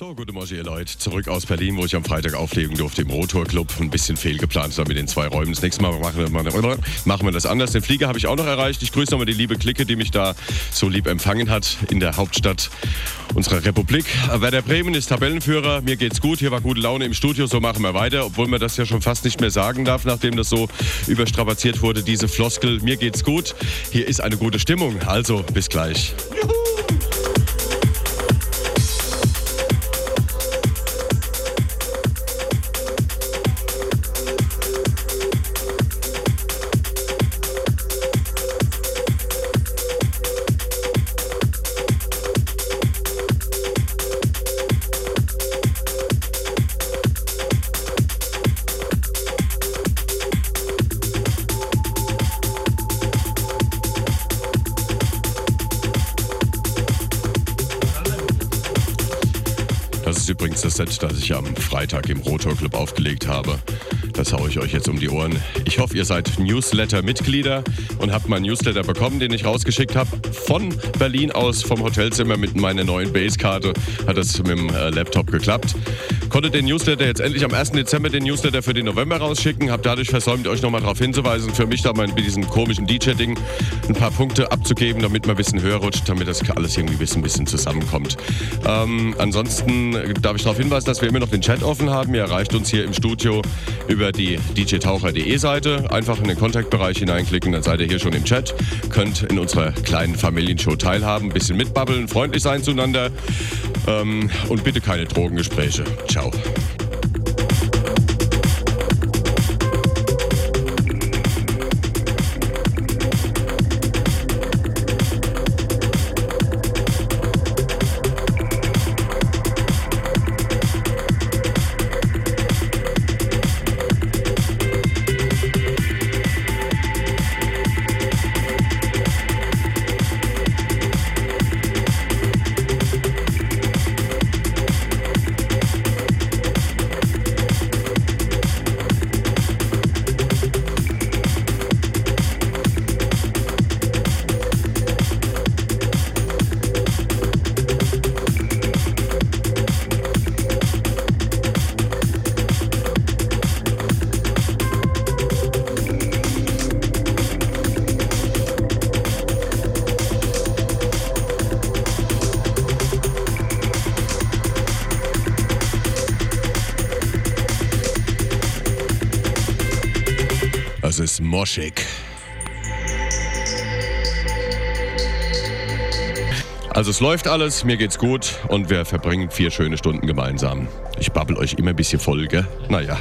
So, gute Morgen, ihr Leute. Zurück aus Berlin, wo ich am Freitag auflegen durfte im Rotor Club. Ein bisschen fehlgeplant da mit den zwei Räumen. Das nächste Mal machen wir, machen wir das anders. Den Flieger habe ich auch noch erreicht. Ich grüße nochmal die liebe Clique, die mich da so lieb empfangen hat in der Hauptstadt unserer Republik. Werder Bremen ist Tabellenführer. Mir geht's gut. Hier war gute Laune im Studio. So machen wir weiter. Obwohl man das ja schon fast nicht mehr sagen darf, nachdem das so überstrapaziert wurde, diese Floskel. Mir geht's gut. Hier ist eine gute Stimmung. Also, bis gleich. Juhu! Im Rotor Club aufgelegt habe. Das haue ich euch jetzt um die Ohren. Ich hoffe, ihr seid Newsletter-Mitglieder und habt meinen Newsletter bekommen, den ich rausgeschickt habe. Von Berlin aus, vom Hotelzimmer mit meiner neuen Basekarte hat das mit dem äh, Laptop geklappt konnte den Newsletter jetzt endlich am 1. Dezember den Newsletter für den November rausschicken. Habe dadurch versäumt, euch nochmal darauf hinzuweisen, für mich da mal mit diesem komischen DJ-Ding ein paar Punkte abzugeben, damit man ein bisschen höher rutscht, damit das alles irgendwie ein bisschen, zusammenkommt. Ähm, ansonsten darf ich darauf hinweisen, dass wir immer noch den Chat offen haben. Ihr erreicht uns hier im Studio über die djtaucher.de Seite. Einfach in den Kontaktbereich hineinklicken, dann seid ihr hier schon im Chat. Könnt in unserer kleinen Familienshow teilhaben, ein bisschen mitbabbeln, freundlich sein zueinander. Ähm, und bitte keine Drogengespräche. Ciao. Ist es läuft alles, mir geht's gut und wir verbringen vier schöne Stunden gemeinsam. Ich babbel euch immer ein bisschen voll, gell? Naja.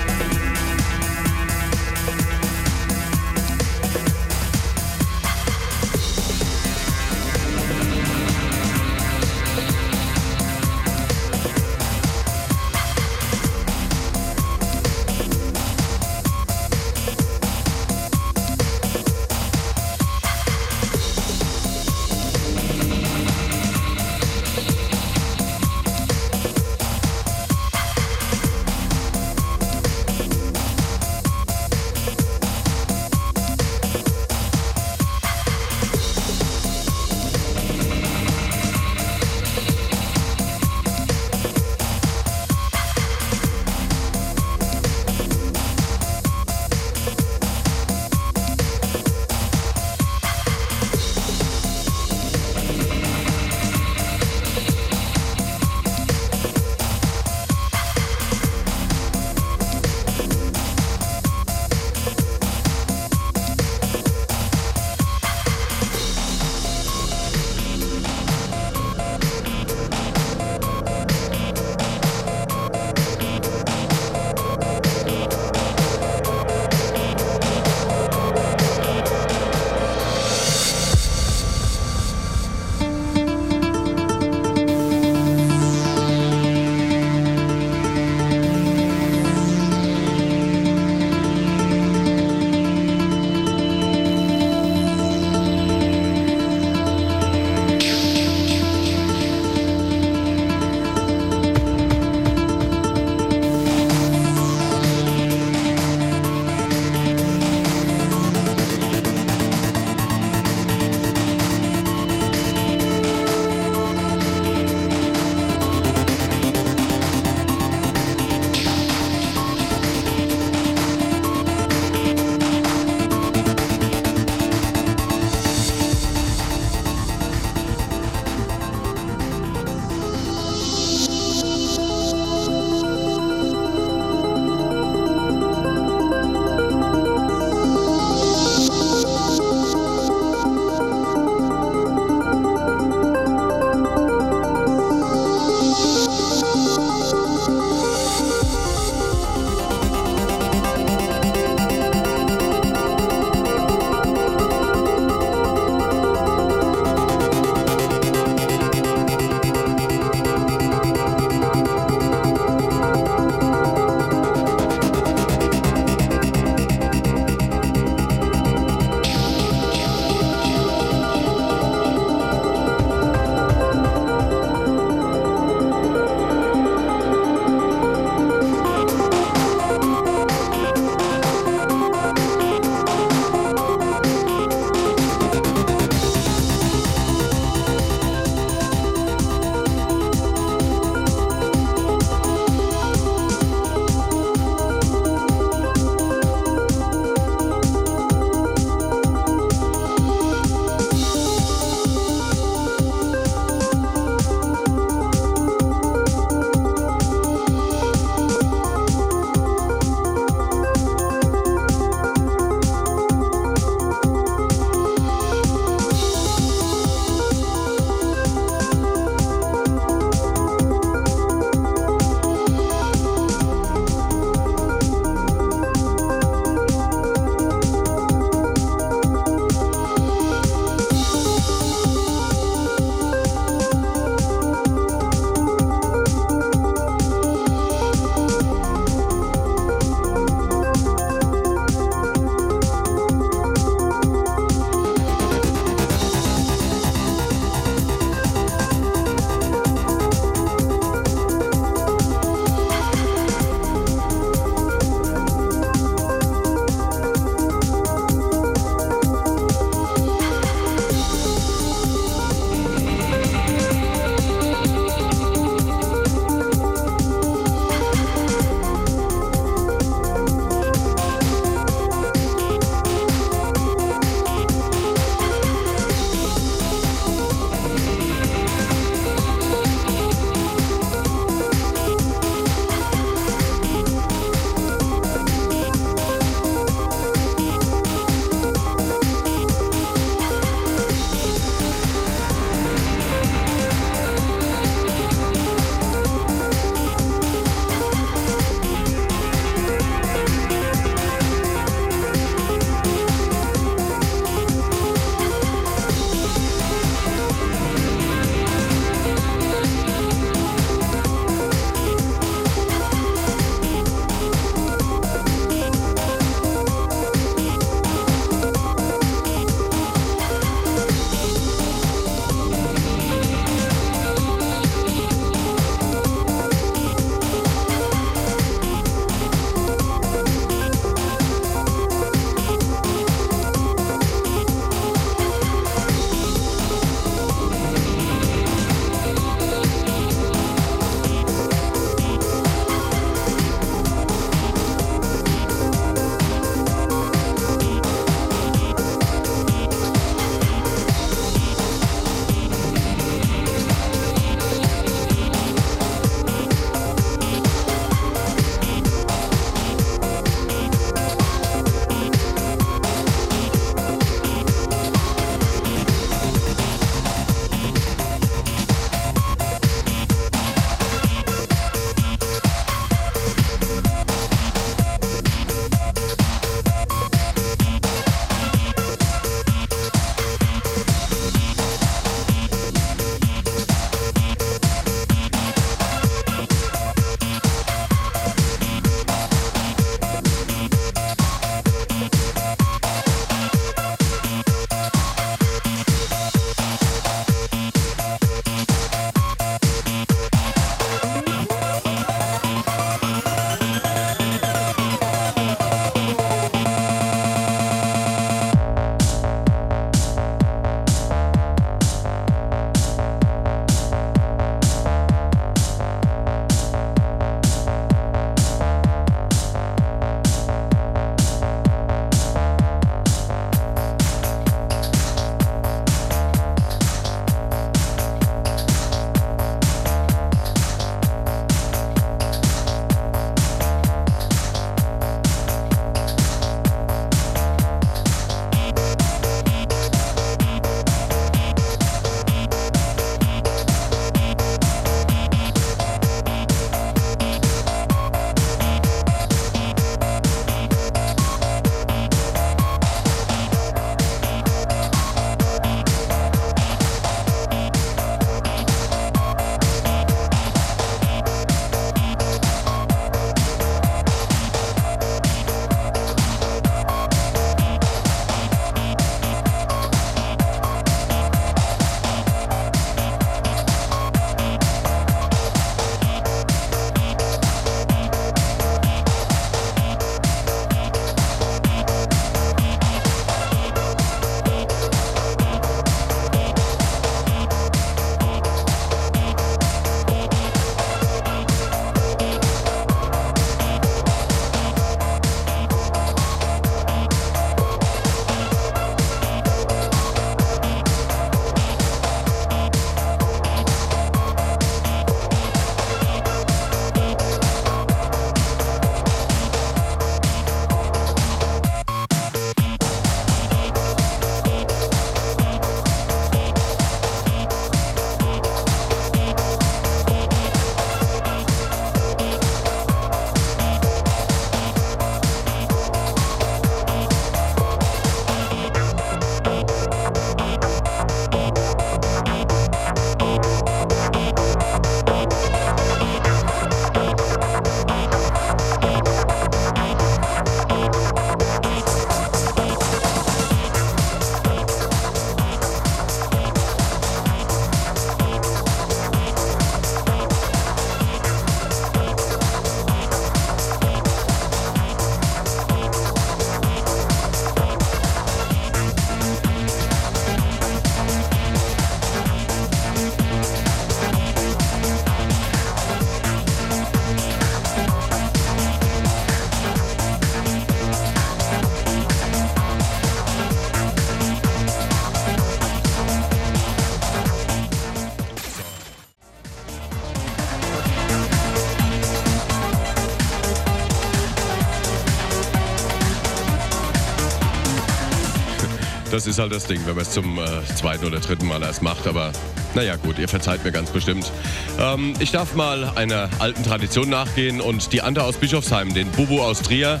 Das ist halt das Ding, wenn man es zum äh, zweiten oder dritten Mal erst macht. Aber naja, gut, ihr verzeiht mir ganz bestimmt. Ähm, ich darf mal einer alten Tradition nachgehen und die Ante aus Bischofsheim, den Bubu aus Trier,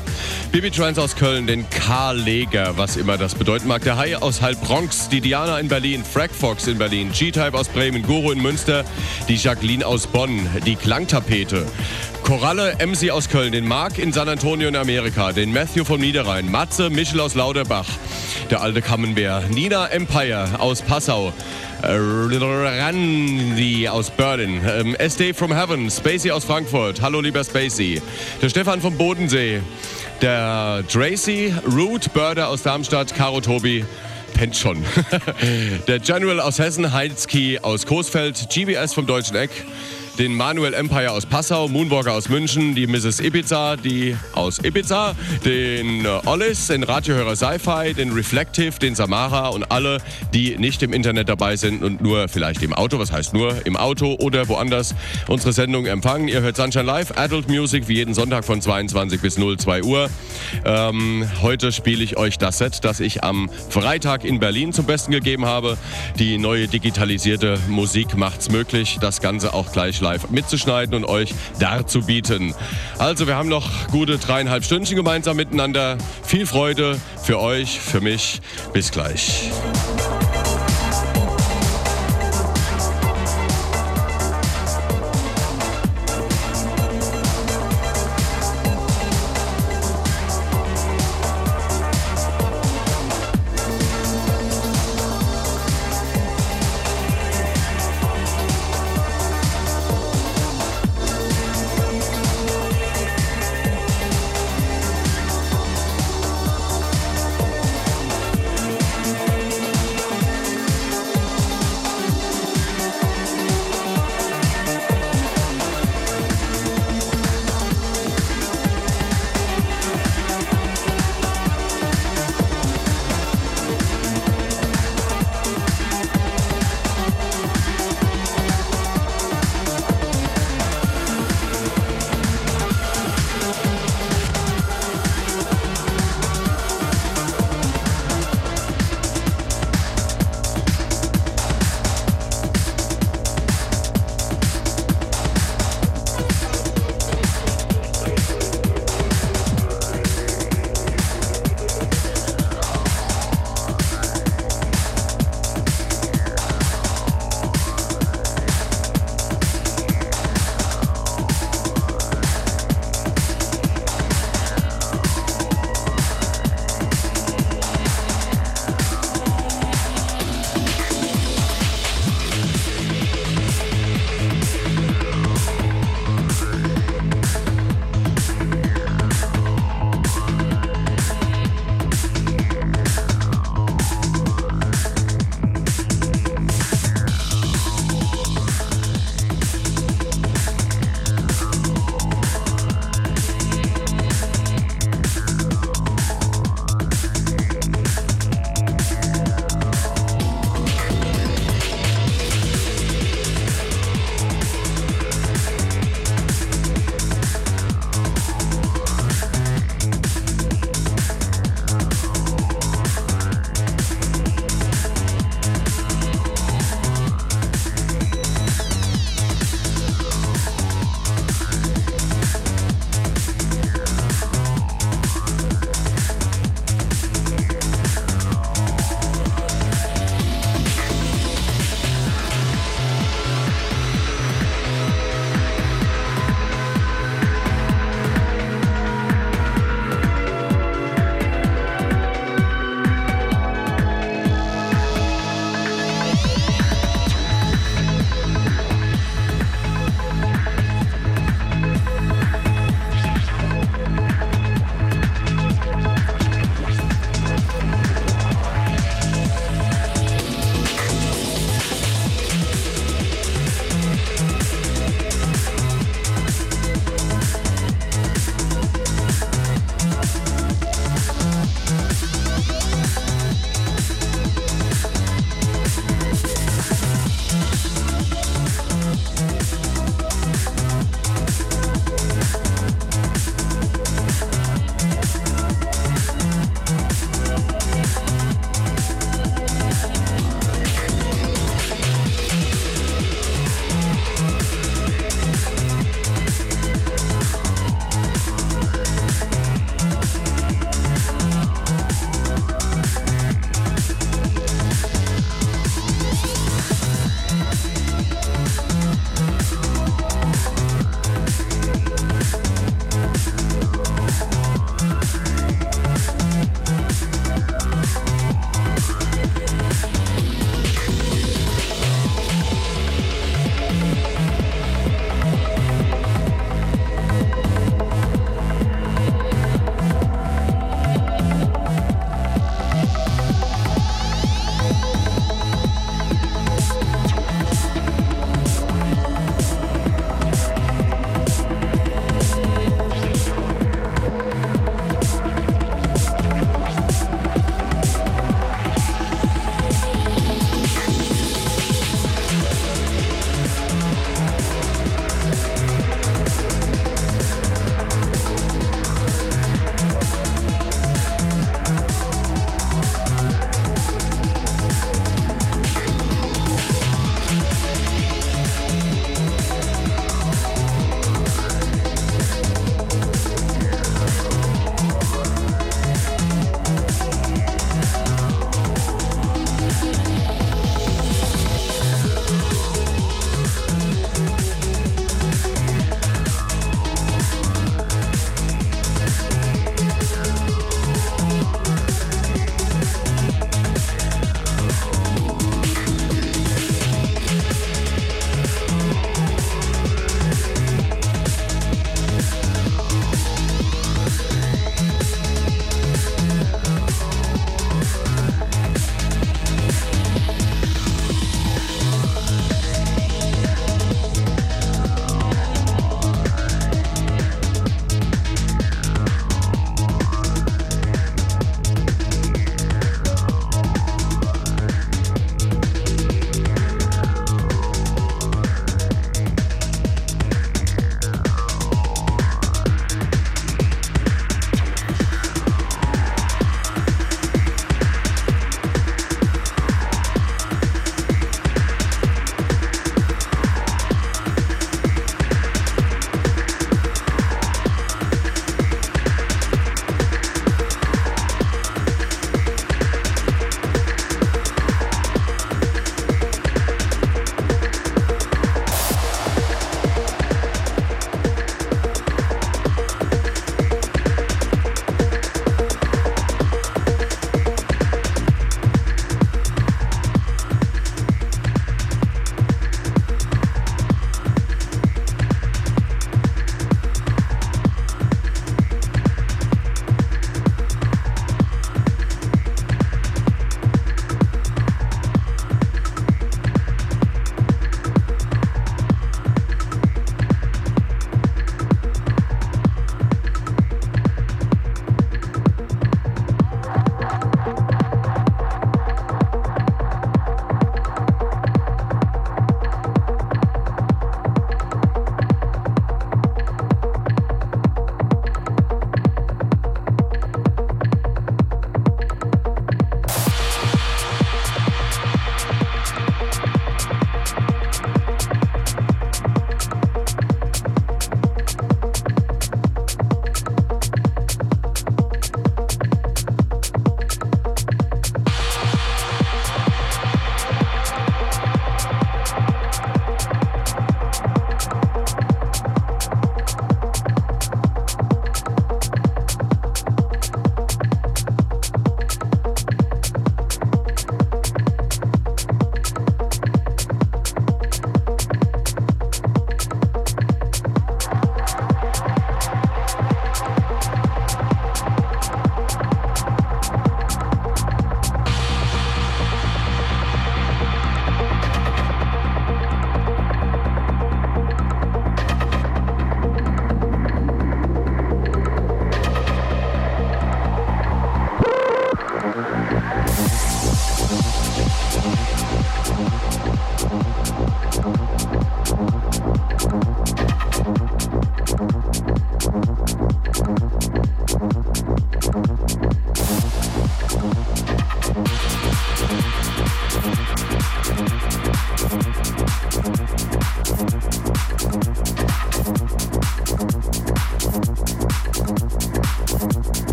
Bibi Trans aus Köln, den Karl Leger, was immer das bedeuten mag, der Hai aus Halbbronx, die Diana in Berlin, Frag Fox in Berlin, G-Type aus Bremen, Guru in Münster, die Jacqueline aus Bonn, die Klangtapete, Koralle MC aus Köln, den Mark in San Antonio in Amerika, den Matthew vom Niederrhein, Matze Michel aus Lauterbach, der alte Kammenbär, Nina Empire aus Passau, Randy aus Berlin, ähm, SD from Heaven, Spacey aus Frankfurt. Hallo lieber Spacey. Der Stefan vom Bodensee, der Tracy, Root Börder aus Darmstadt, Caro Tobi. Pennt schon. der General aus Hessen, Heinzki aus Coesfeld, GBS vom Deutschen Eck, den Manuel Empire aus Passau, Moonwalker aus München, die Mrs. Ibiza, die aus Ibiza, den äh, Ollis, den Radiohörer Sci-Fi, den Reflective, den Samara und alle, die nicht im Internet dabei sind und nur vielleicht im Auto, was heißt nur im Auto oder woanders unsere Sendung empfangen. Ihr hört Sunshine Live, Adult Music, wie jeden Sonntag von 22 bis 02 Uhr. Ähm, heute spiele ich euch das Set, das ich am Freitag in Berlin zum Besten gegeben habe. Die neue digitalisierte Musik macht's möglich, das Ganze auch gleich live mitzuschneiden und euch darzubieten. Also wir haben noch gute dreieinhalb Stündchen gemeinsam miteinander. Viel Freude für euch, für mich. Bis gleich.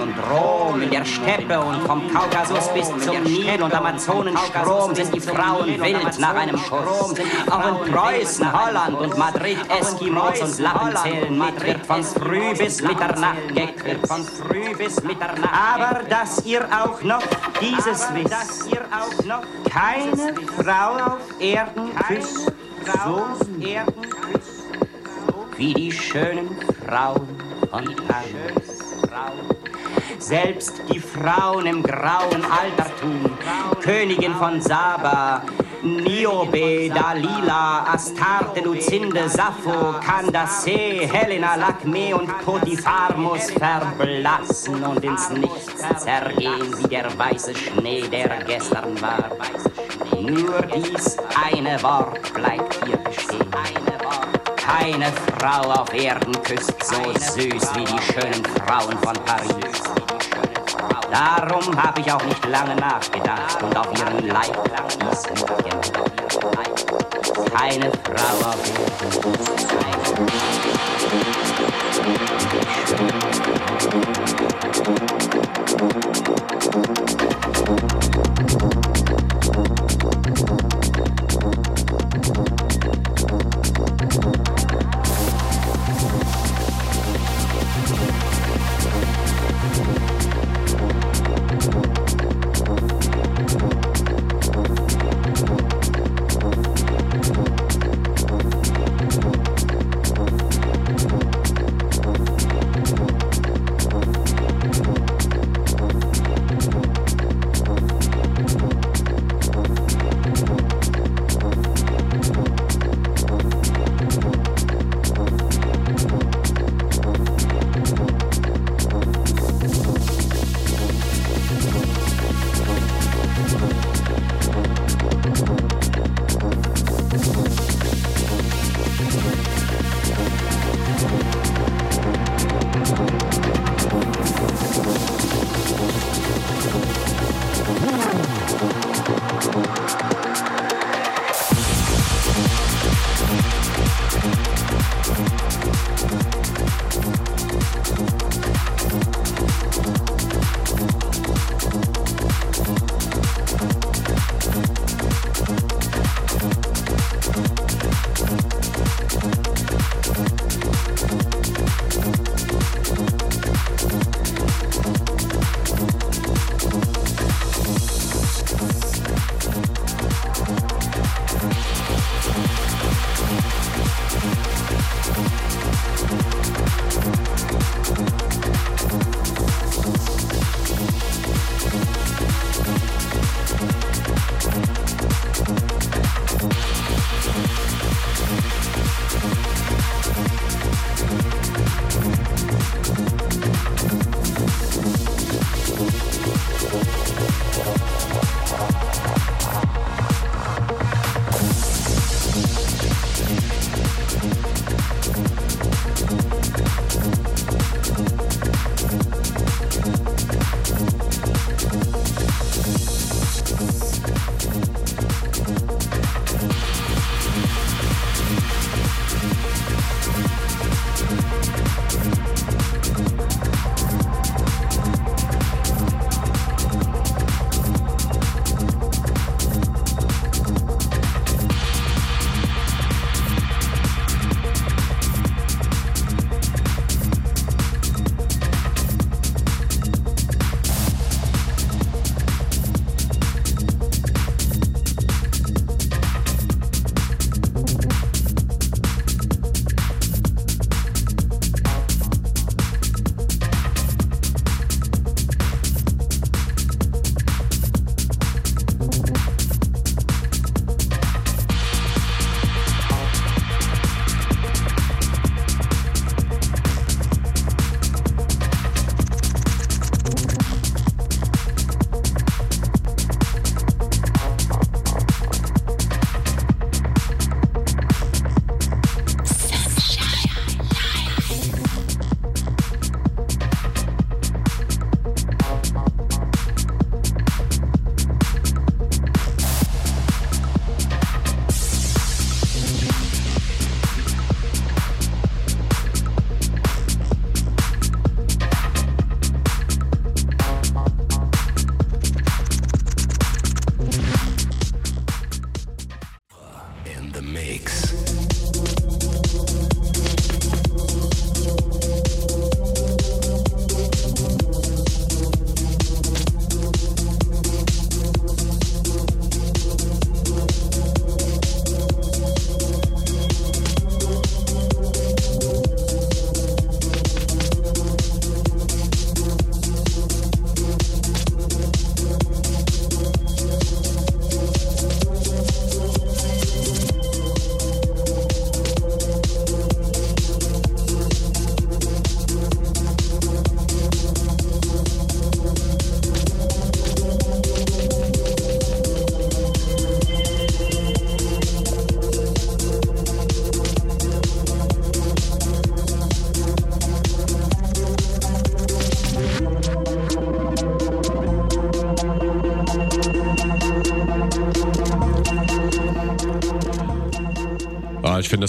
Und Rom, in der Steppe und vom Kaukasus bis zum Nil und Amazonenstrom sind die Frauen wild nach einem Schuss. Auch in Preußen, Holland und Madrid Eskimos und Lappen zählen mit, wird von früh bis Mitternacht geküsst. Von früh bis Mitternacht. Aber dass ihr auch noch dieses wisst, dass ihr auch noch keine Frau auf Erden küsst, so Erden küsst wie die schönen Frauen von Frauen. Selbst die Frauen im grauen Altertum, Königin von Saba, Niobe, Dalila, Astarte, Lucinde, Sappho, Candace, Helena, Lakme und Potiphar muss verblassen und ins Nichts zergehen wie der weiße Schnee, der gestern war. Nur dies eine Wort bleibt hier. Keine Frau auf Erden küsst so süß wie die schönen Frauen von Paris. Darum habe ich auch nicht lange nachgedacht und auf ihren Leib ließen Keine Frau auf Erden küsst so süß wie die schönen Frauen von Paris.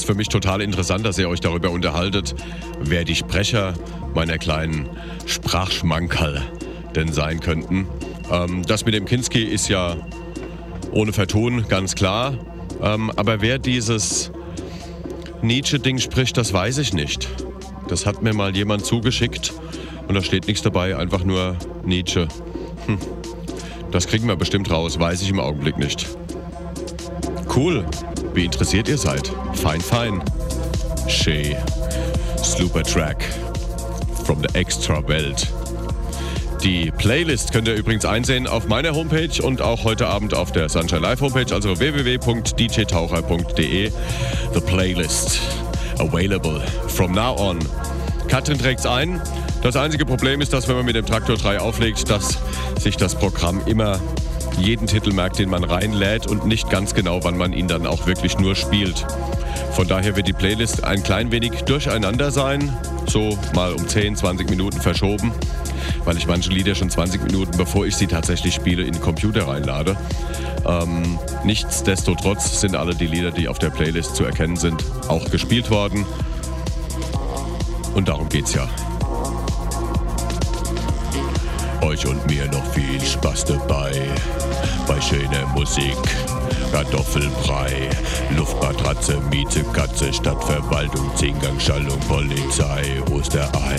Für mich total interessant, dass ihr euch darüber unterhaltet, wer die Sprecher meiner kleinen Sprachschmankerl denn sein könnten. Ähm, das mit dem Kinski ist ja ohne Vertun ganz klar. Ähm, aber wer dieses Nietzsche-Ding spricht, das weiß ich nicht. Das hat mir mal jemand zugeschickt und da steht nichts dabei, einfach nur Nietzsche. Hm. Das kriegen wir bestimmt raus, weiß ich im Augenblick nicht. Cool, wie interessiert ihr seid. Fein, fein. She. Slooper Track. From the Extra Welt. Die Playlist könnt ihr übrigens einsehen auf meiner Homepage und auch heute Abend auf der Sunshine Live Homepage, also www.djtaucher.de. The Playlist. Available from now on. Katrin trägt's ein. Das einzige Problem ist, dass wenn man mit dem Traktor 3 auflegt, dass sich das Programm immer jeden Titel merkt, den man reinlädt und nicht ganz genau, wann man ihn dann auch wirklich nur spielt. Von daher wird die Playlist ein klein wenig durcheinander sein, so mal um 10, 20 Minuten verschoben, weil ich manche Lieder schon 20 Minuten, bevor ich sie tatsächlich spiele, in den Computer reinlade. Ähm, nichtsdestotrotz sind alle die Lieder, die auf der Playlist zu erkennen sind, auch gespielt worden. Und darum geht's ja euch und mir noch viel Spaß dabei. Bei schöner Musik, Kartoffelbrei, Luftmatratze, Mieze, Katze, Stadtverwaltung, Zehngang, Schallung, Polizei, Osterei.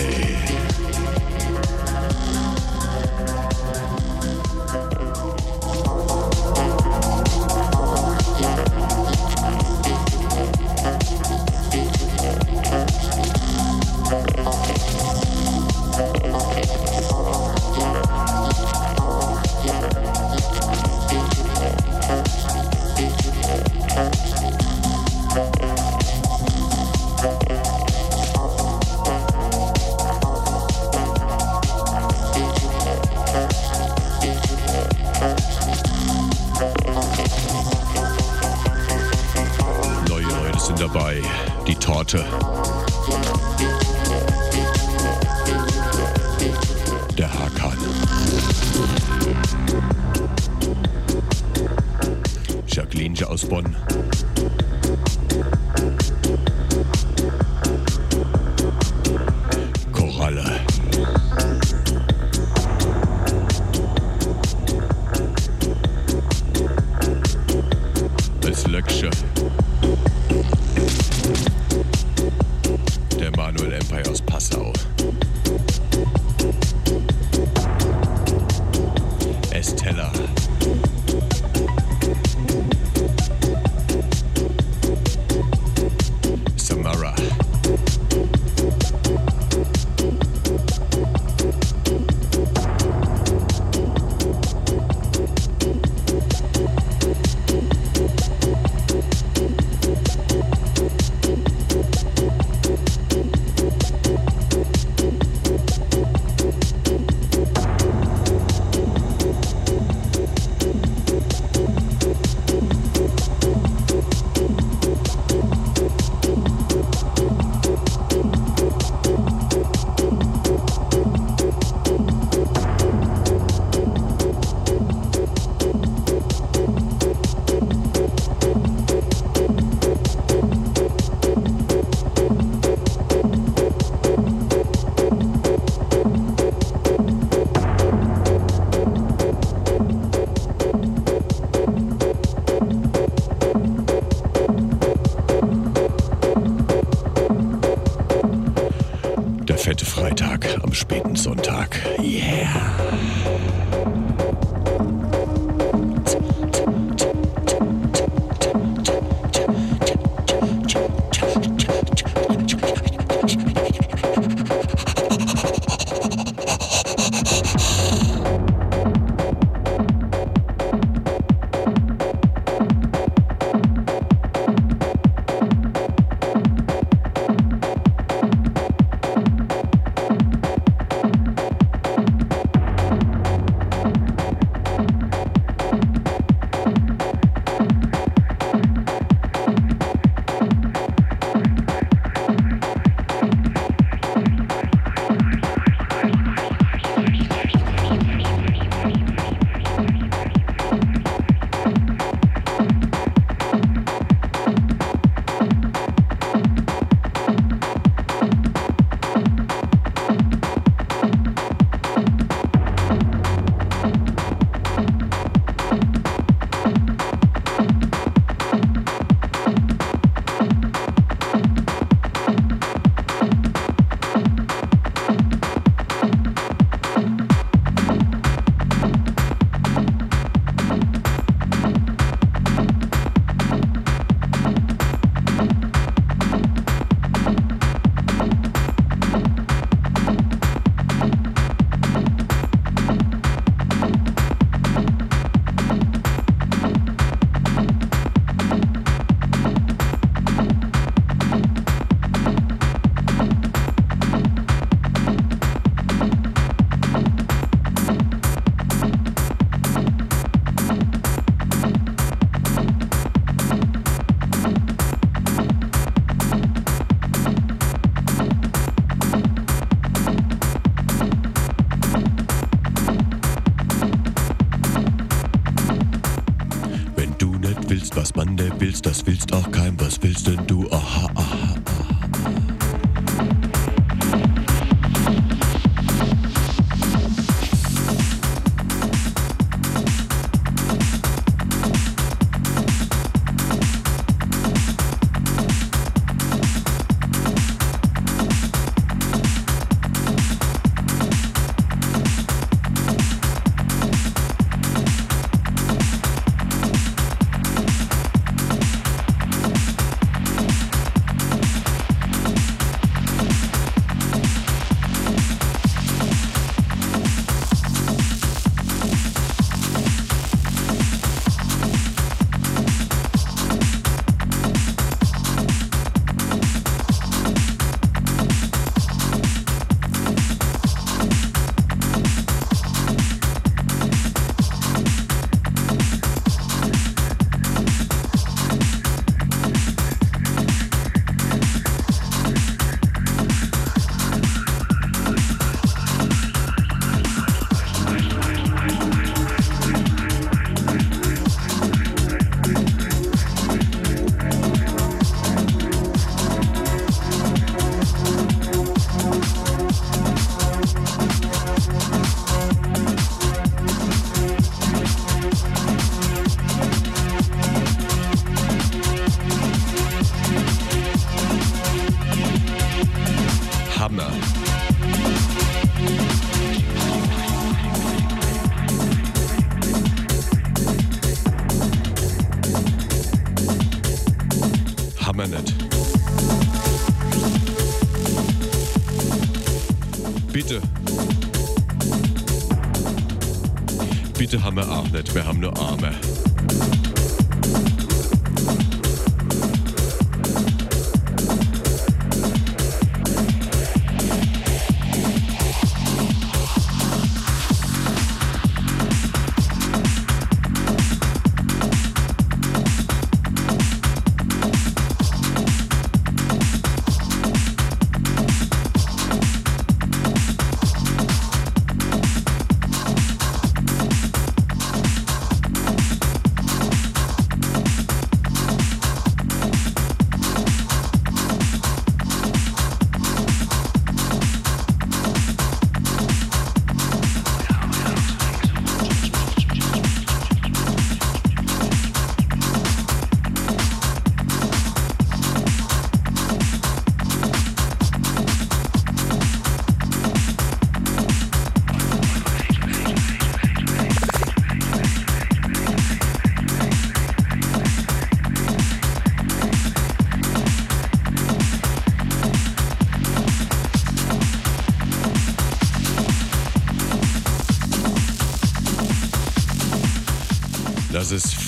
Das ist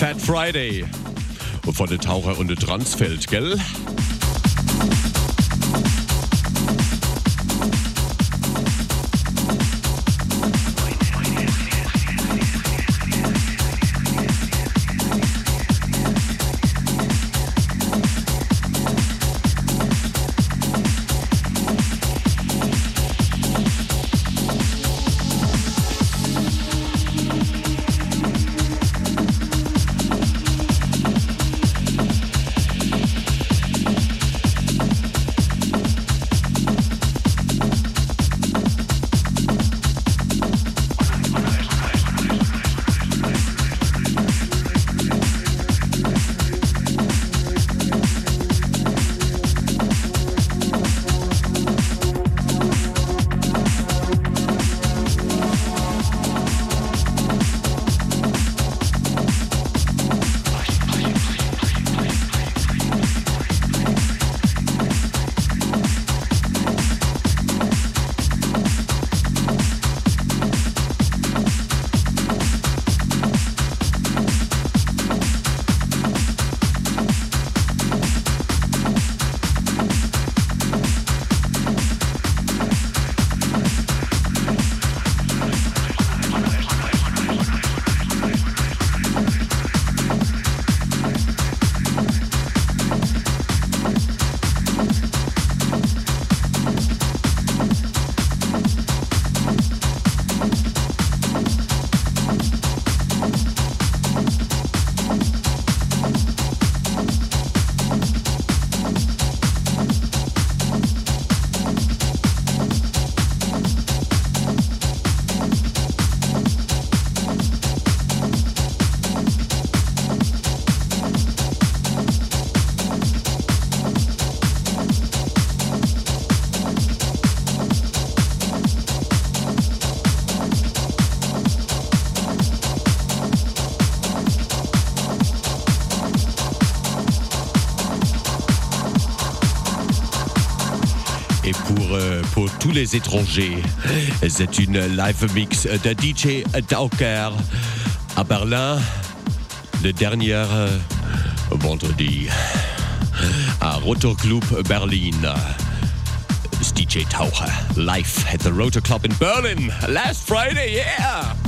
Fat Friday. von der Taucher und der Transfeld, gell? Les étrangers. C'est une live mix de DJ Dauker à Berlin le dernier euh, vendredi à Rotor Club Berlin. DJ Taucher live at the Rotor Club in Berlin last Friday, yeah!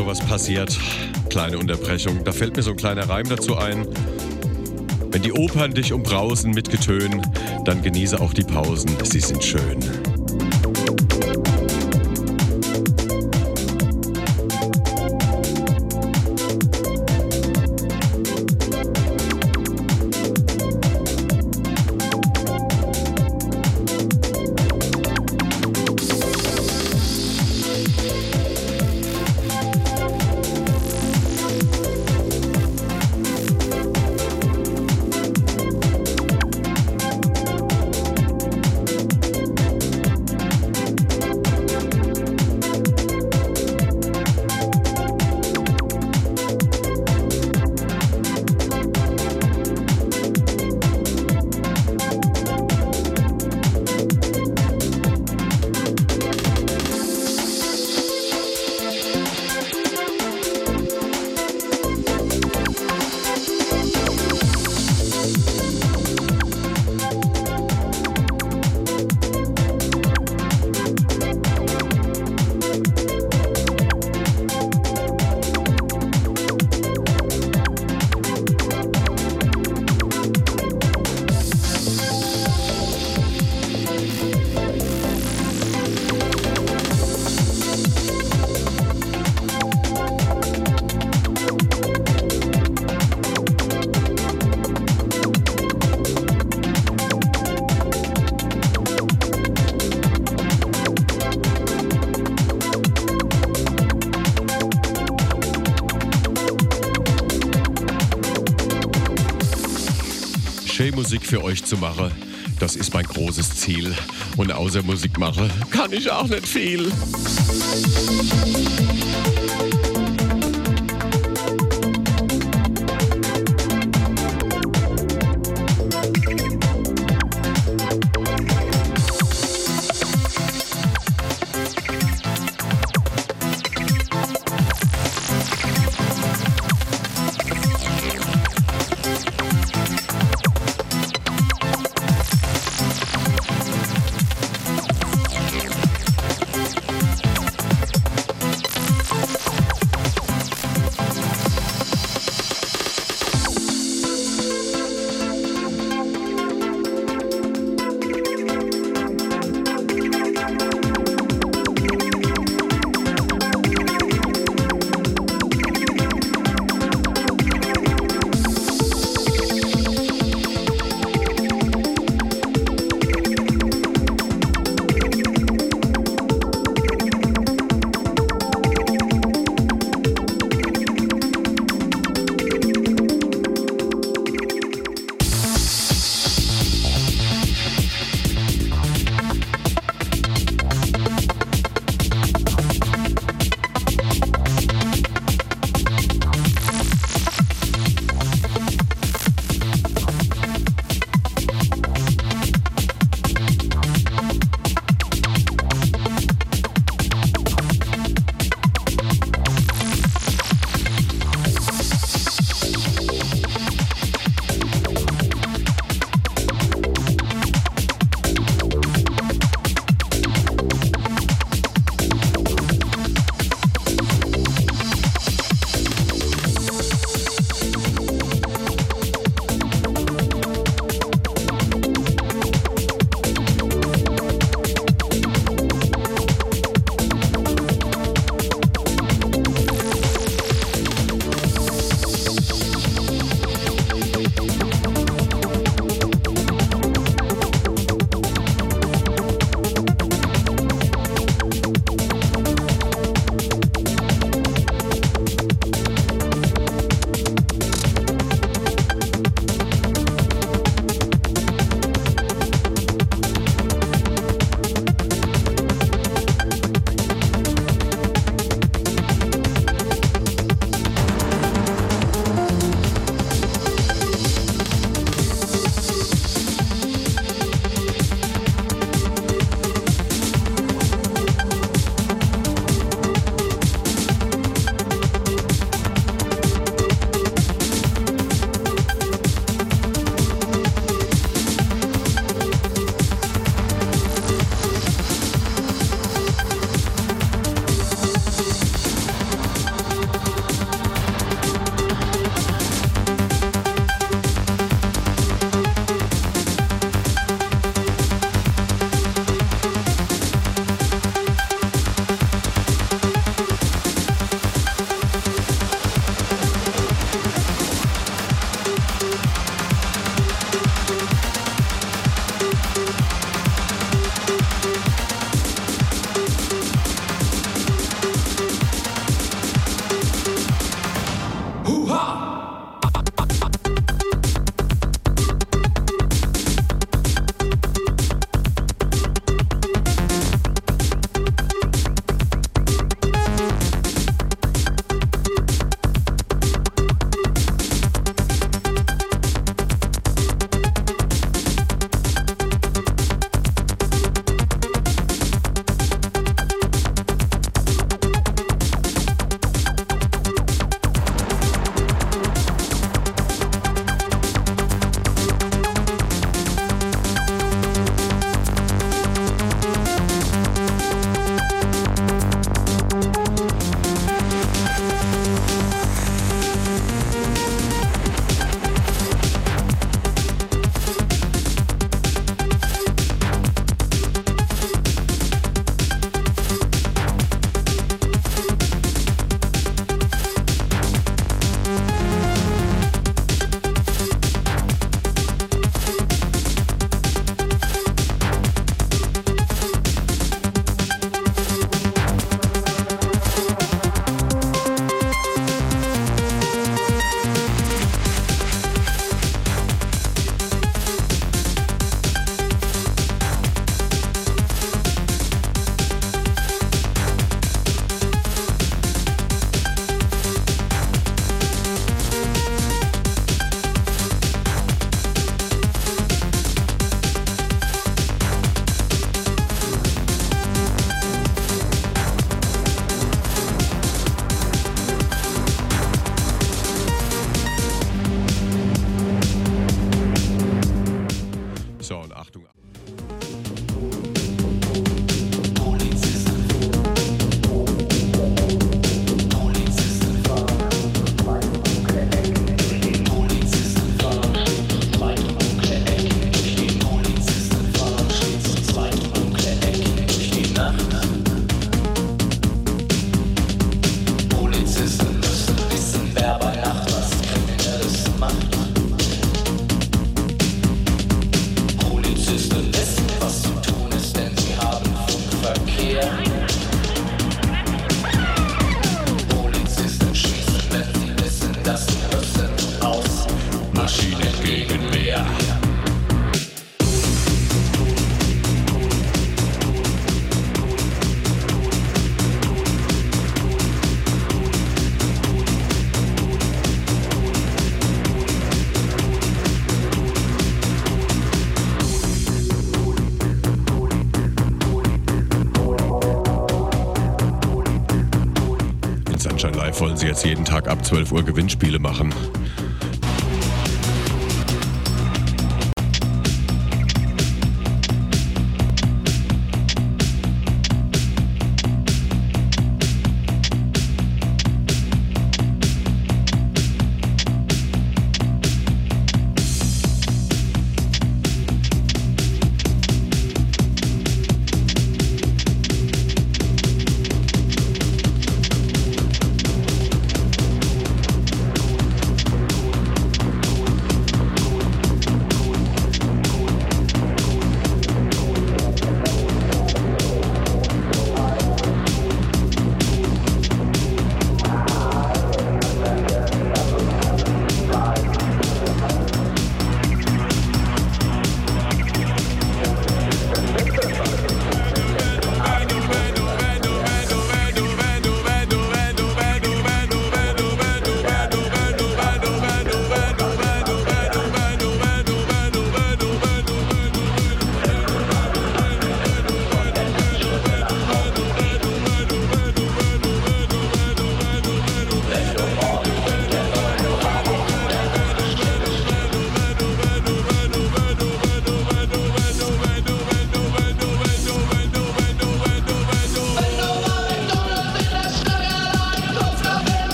Sowas passiert. Kleine Unterbrechung. Da fällt mir so ein kleiner Reim dazu ein. Wenn die Opern dich umbrausen mit Getön, dann genieße auch die Pausen. Sie sind schön. Musik für euch zu machen. Das ist mein großes Ziel. Und außer Musik mache, kann ich auch nicht viel. Sunshine ab 12 Uhr Gewinnspiele machen.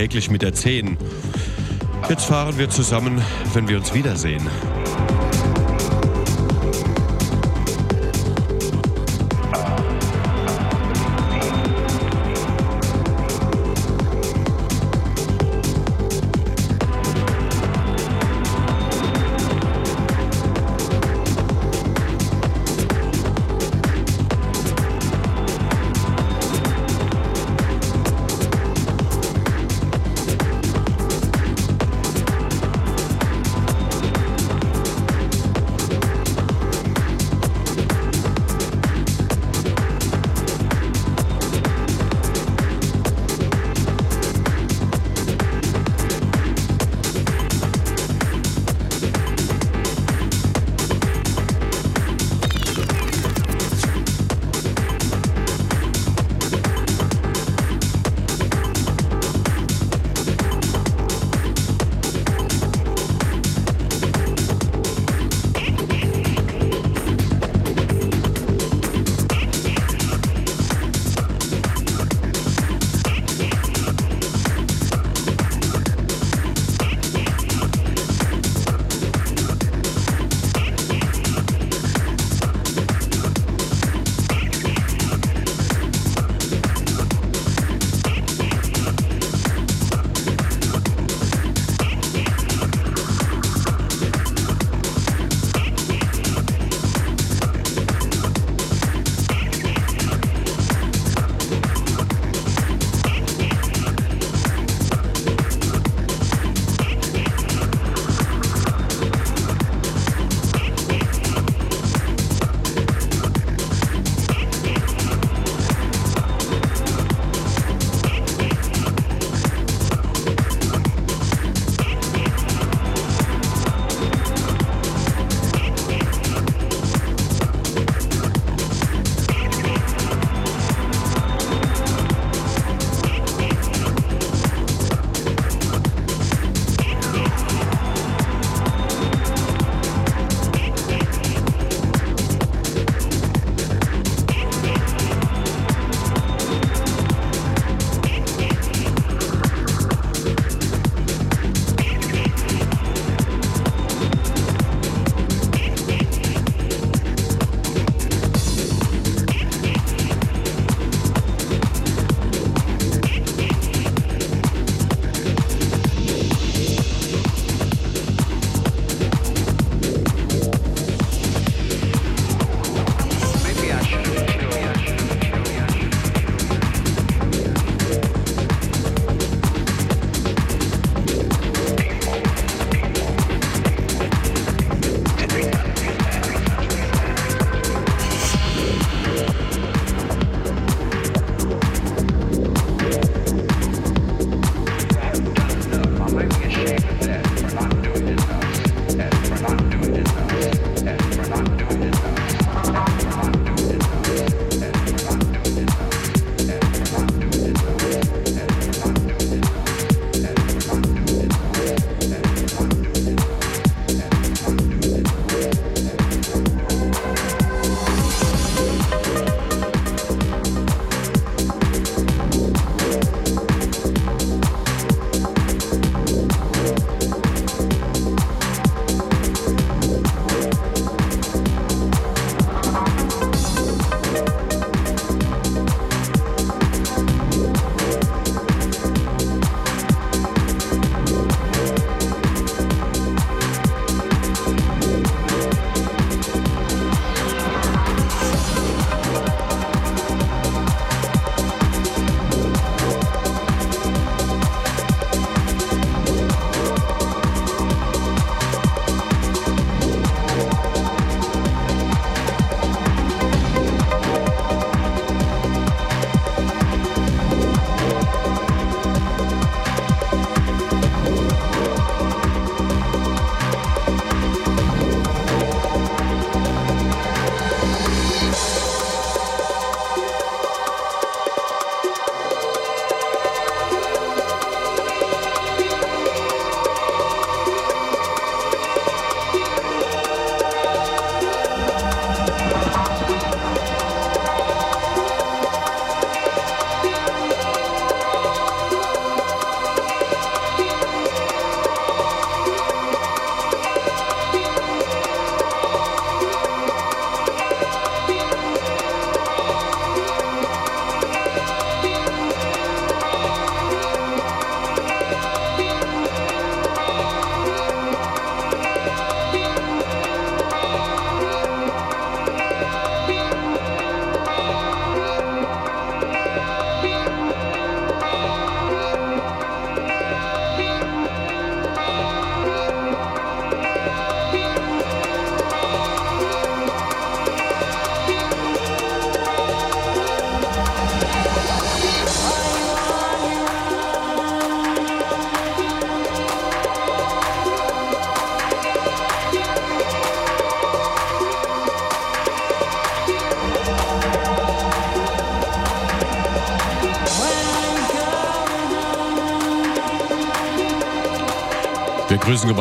Tagtäglich mit der 10. Jetzt fahren wir zusammen, wenn wir uns wiedersehen.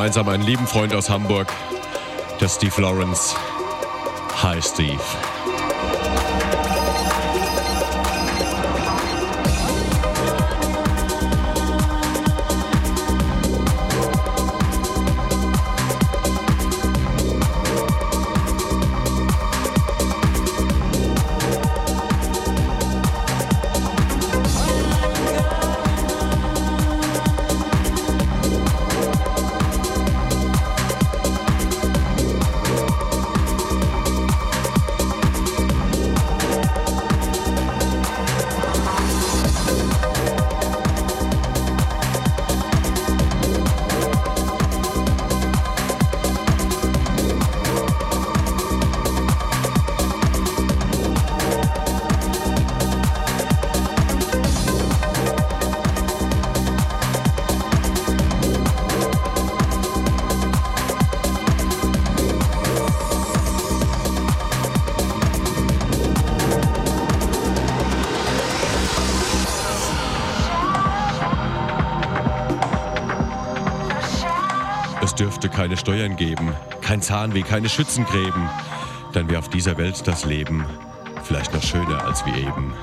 Gemeinsam einen lieben Freund aus Hamburg, der Steve Lawrence. Hi Steve. Kein Zahnweh, keine Schützengräben, dann wäre auf dieser Welt das Leben vielleicht noch schöner als wie eben.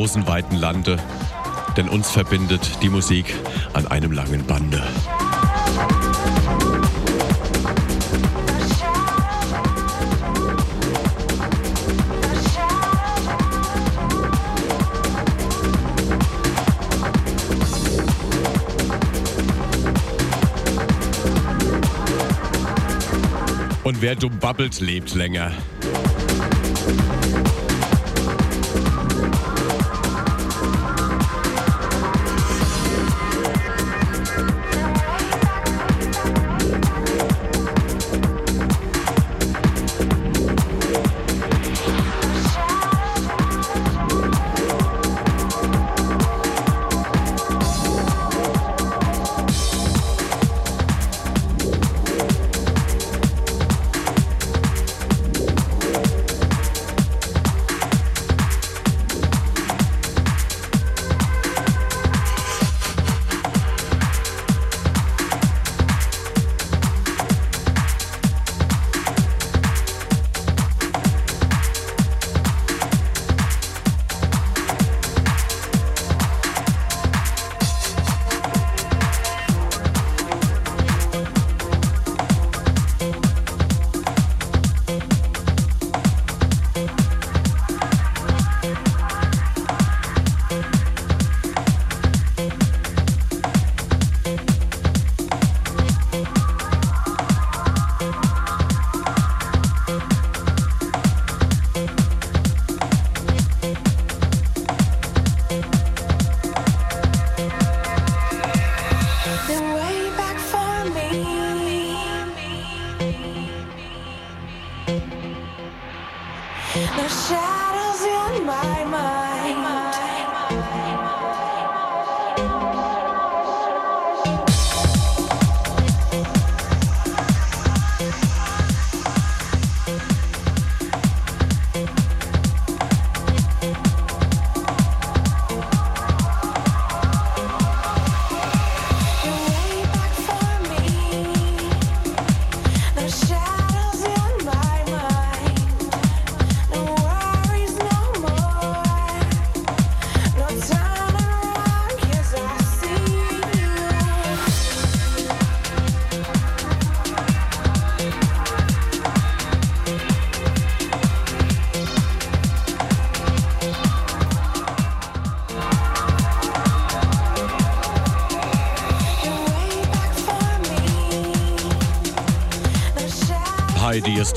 Großen, weiten Lande, denn uns verbindet die Musik an einem langen Bande. Und wer dumm babbelt, lebt länger.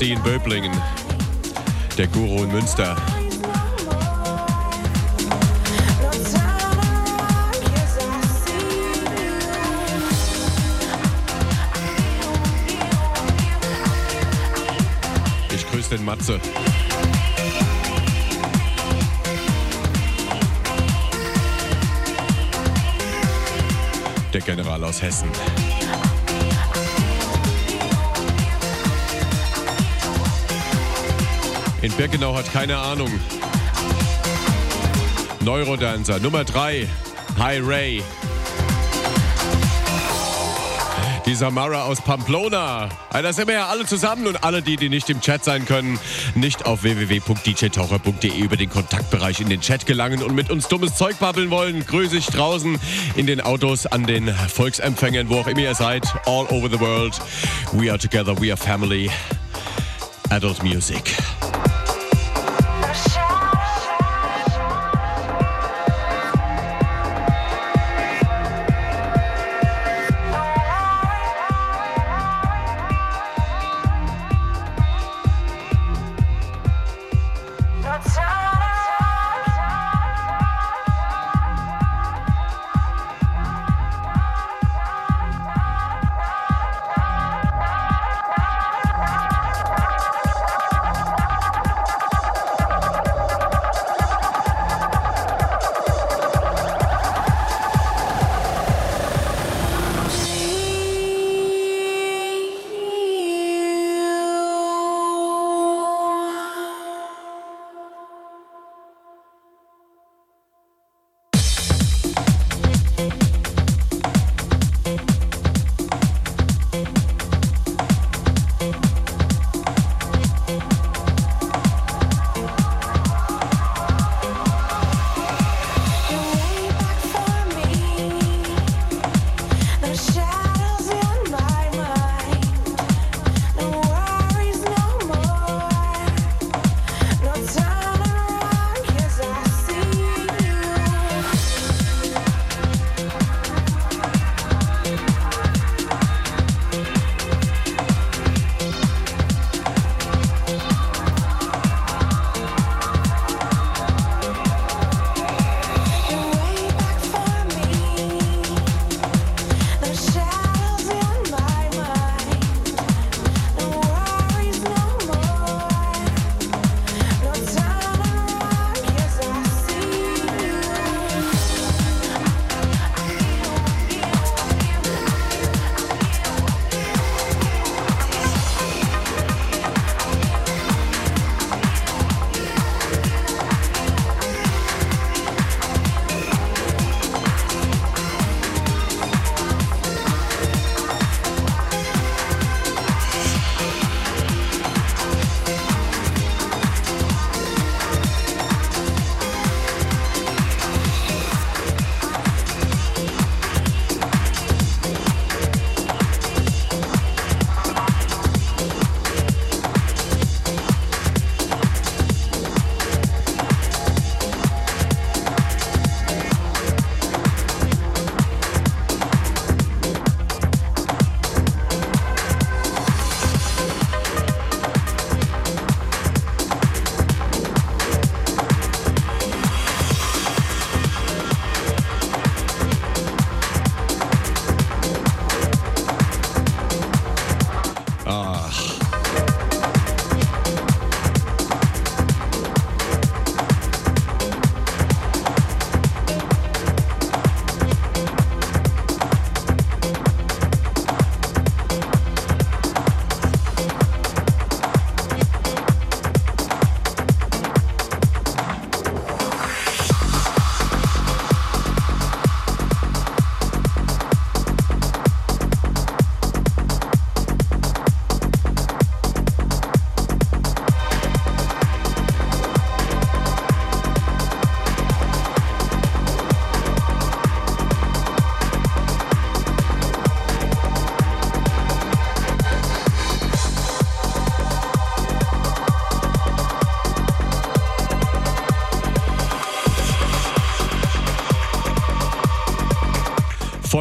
DSD in Böblingen. Der Guru in Münster. Keine Ahnung. Neurodancer Nummer 3, Hi Ray. Die Samara aus Pamplona. Da sind wir ja alle zusammen und alle die, die nicht im Chat sein können, nicht auf www.djtaucher.de über den Kontaktbereich in den Chat gelangen und mit uns dummes Zeug babbeln wollen. Grüße ich draußen in den Autos, an den Volksempfängern, wo auch immer ihr seid. All over the world. We are together, we are family. Adult Music.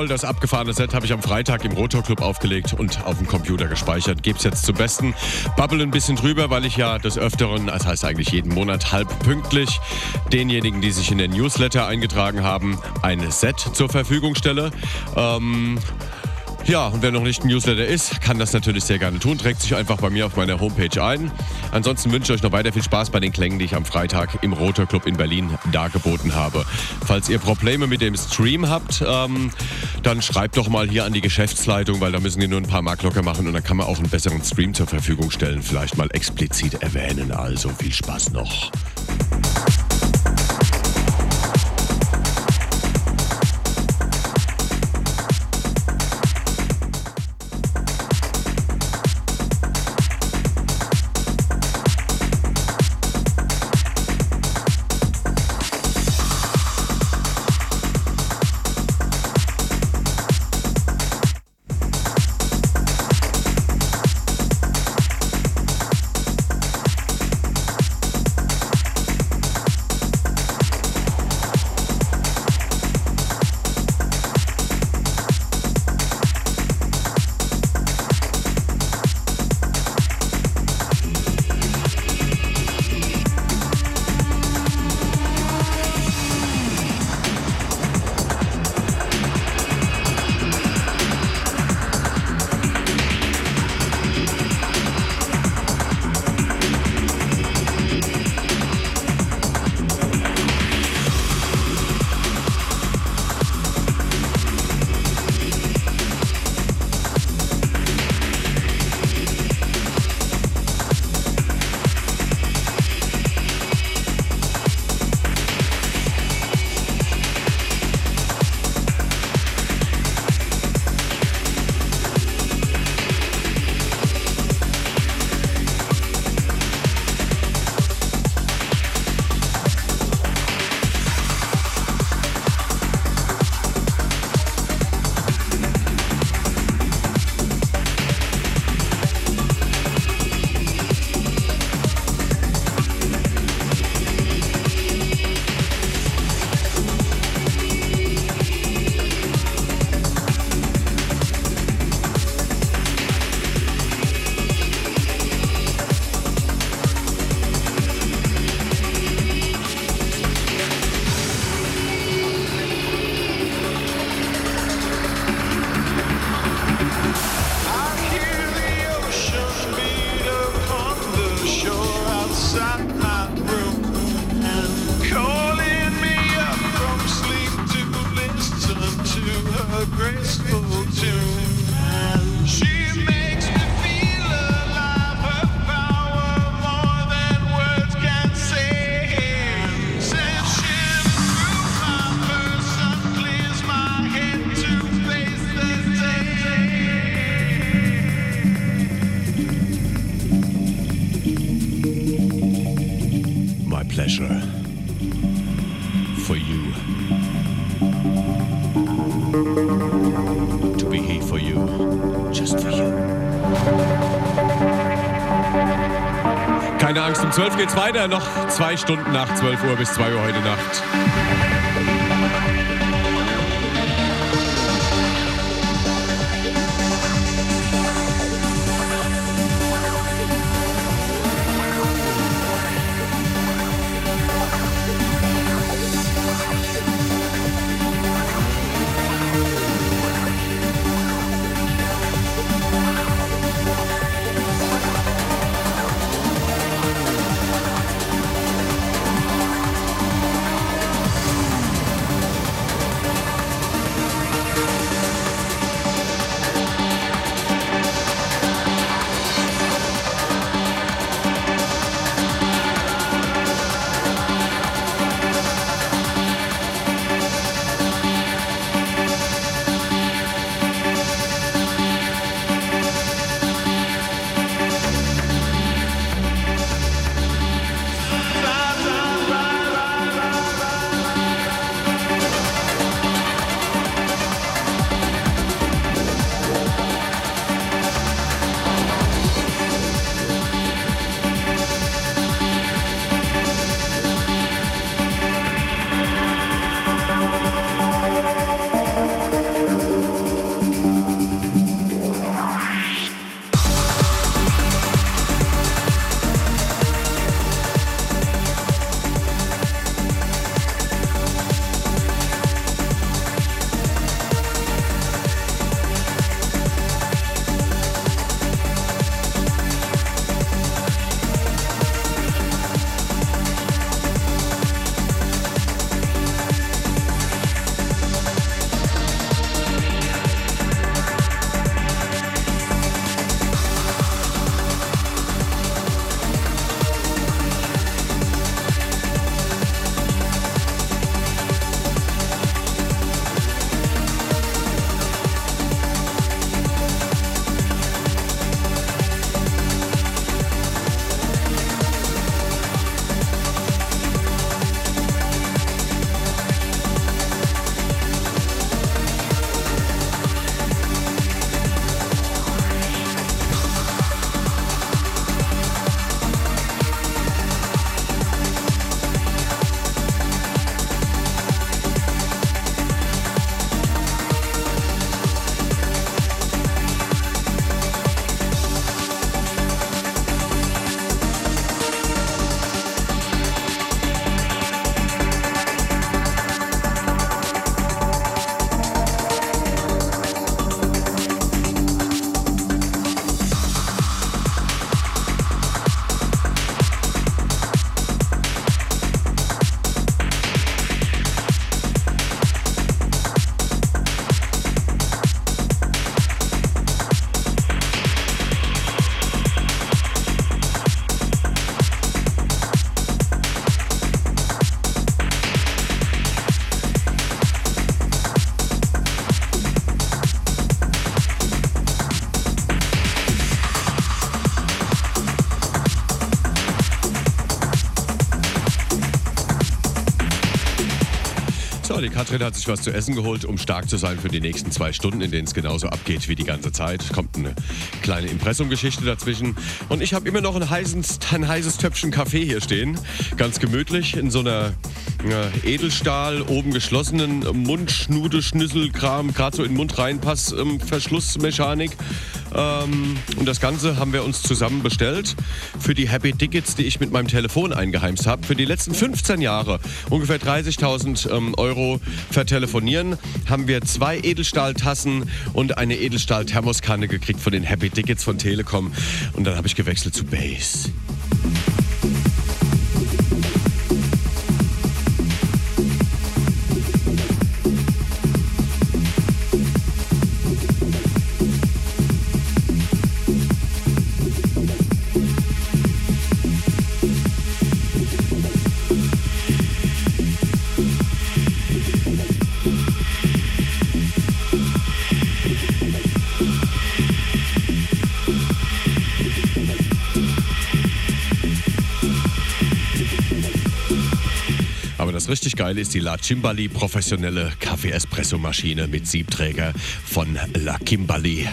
Voll. Das abgefahrene Set habe ich am Freitag im Rotor Club aufgelegt und auf dem Computer gespeichert. Gebe es jetzt zum Besten. Bubble ein bisschen drüber, weil ich ja des Öfteren, das heißt eigentlich jeden Monat, halb pünktlich denjenigen, die sich in den Newsletter eingetragen haben, ein Set zur Verfügung stelle. Ähm, ja, und wer noch nicht ein Newsletter ist, kann das natürlich sehr gerne tun. Trägt sich einfach bei mir auf meiner Homepage ein. Ansonsten wünsche ich euch noch weiter viel Spaß bei den Klängen, die ich am Freitag im Rotor Club in Berlin dargeboten habe. Falls ihr Probleme mit dem Stream habt, ähm, dann schreibt doch mal hier an die Geschäftsleitung, weil da müssen wir nur ein paar Mark locker machen und dann kann man auch einen besseren Stream zur Verfügung stellen. Vielleicht mal explizit erwähnen. Also viel Spaß noch. Um 12 geht's weiter, noch zwei Stunden nach 12 Uhr bis 2 Uhr heute Nacht. Katrin hat sich was zu essen geholt, um stark zu sein für die nächsten zwei Stunden, in denen es genauso abgeht wie die ganze Zeit. Kommt eine kleine Impressumgeschichte dazwischen. Und ich habe immer noch ein heißes, ein heißes Töpfchen Kaffee hier stehen. Ganz gemütlich in so einer Edelstahl, oben geschlossenen Mundschnude, Schnüsselkram, gerade so in den Mund reinpass, ähm, Verschlussmechanik. Ähm, und das Ganze haben wir uns zusammen bestellt für die Happy Tickets, die ich mit meinem Telefon eingeheimst habe. Für die letzten 15 Jahre, ungefähr 30.000 ähm, Euro vertelefonieren, haben wir zwei Edelstahltassen und eine Edelstahl-Thermoskanne gekriegt von den Happy Tickets von Telekom. Und dann habe ich gewechselt zu Base. Richtig geile ist die La Cimbali professionelle Kaffee-Espresso-Maschine mit Siebträger von La Kimbali,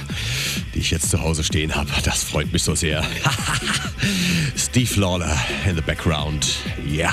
die ich jetzt zu Hause stehen habe. Das freut mich so sehr. Steve Lawler in the background. Yeah.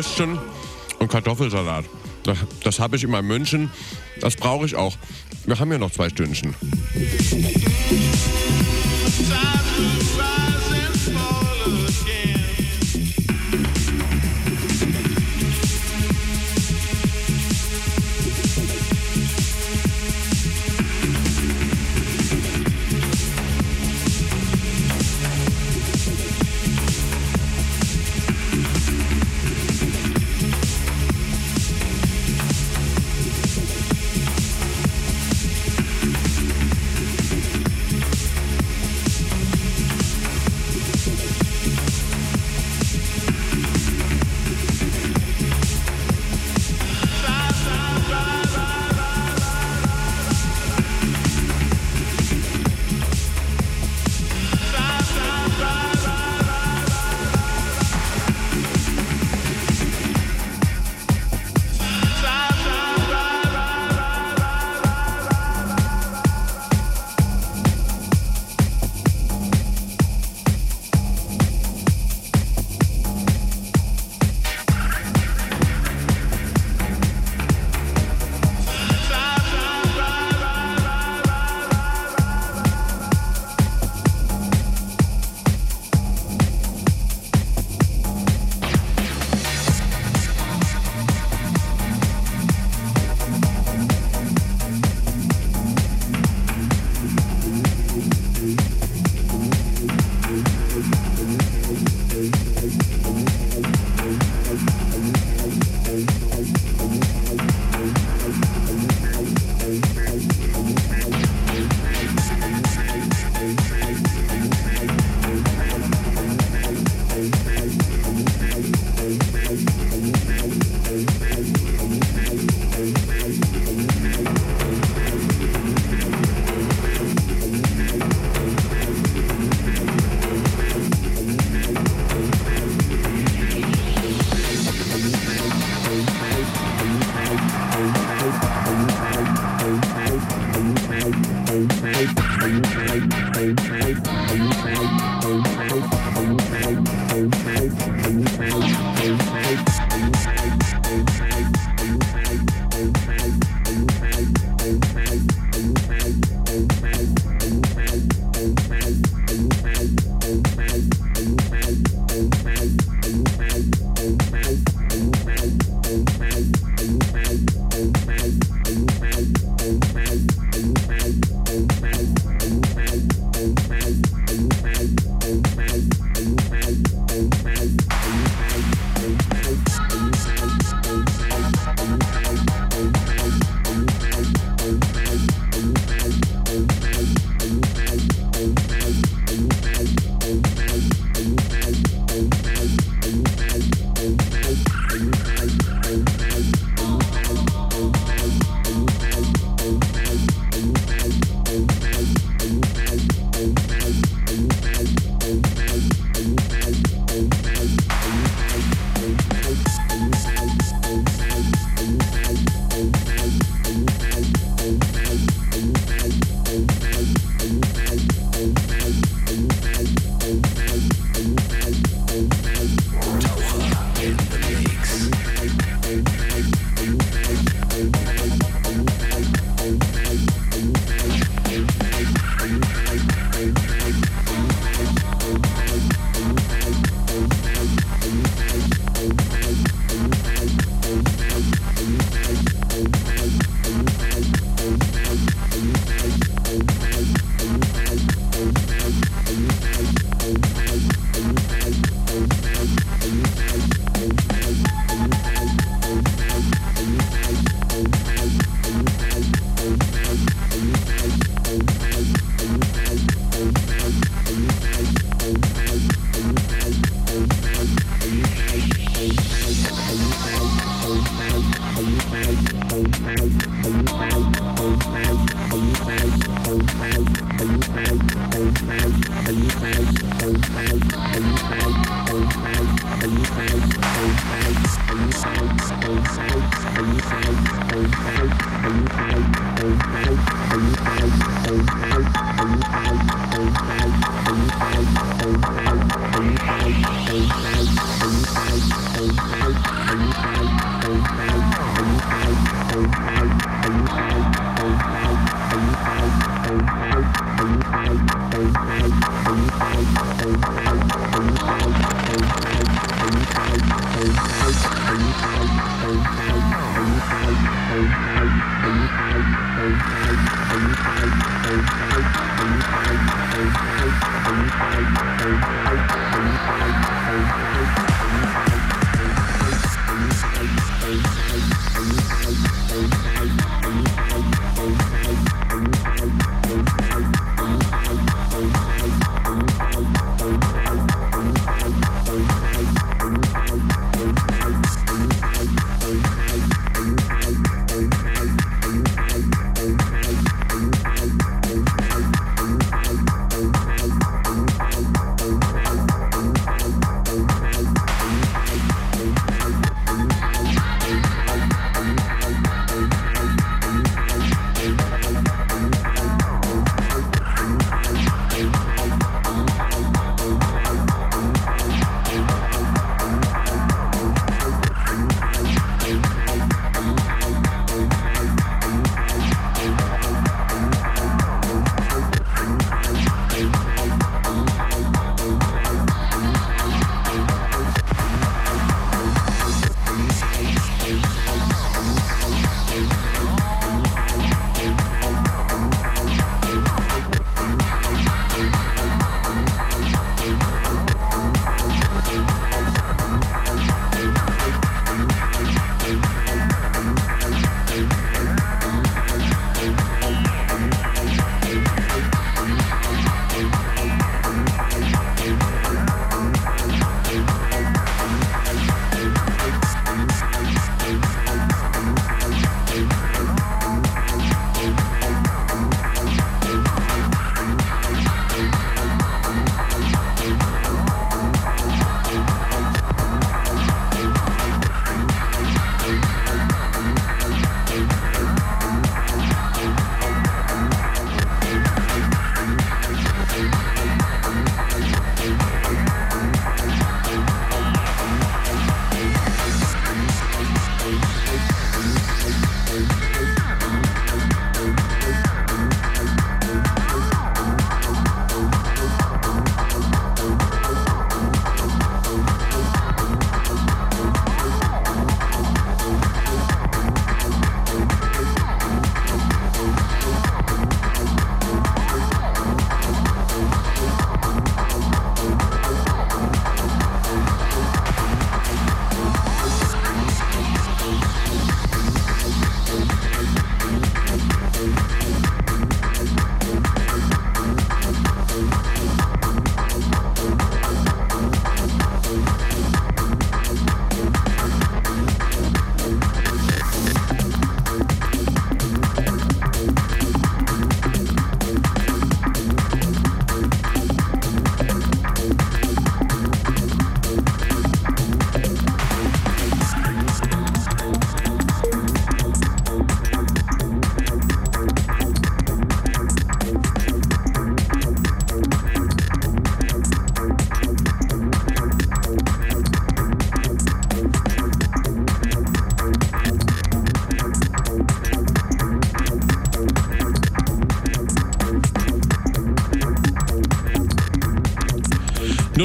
Würstchen und Kartoffelsalat. Das, das habe ich immer in München. Das brauche ich auch. Wir haben ja noch zwei Stündchen.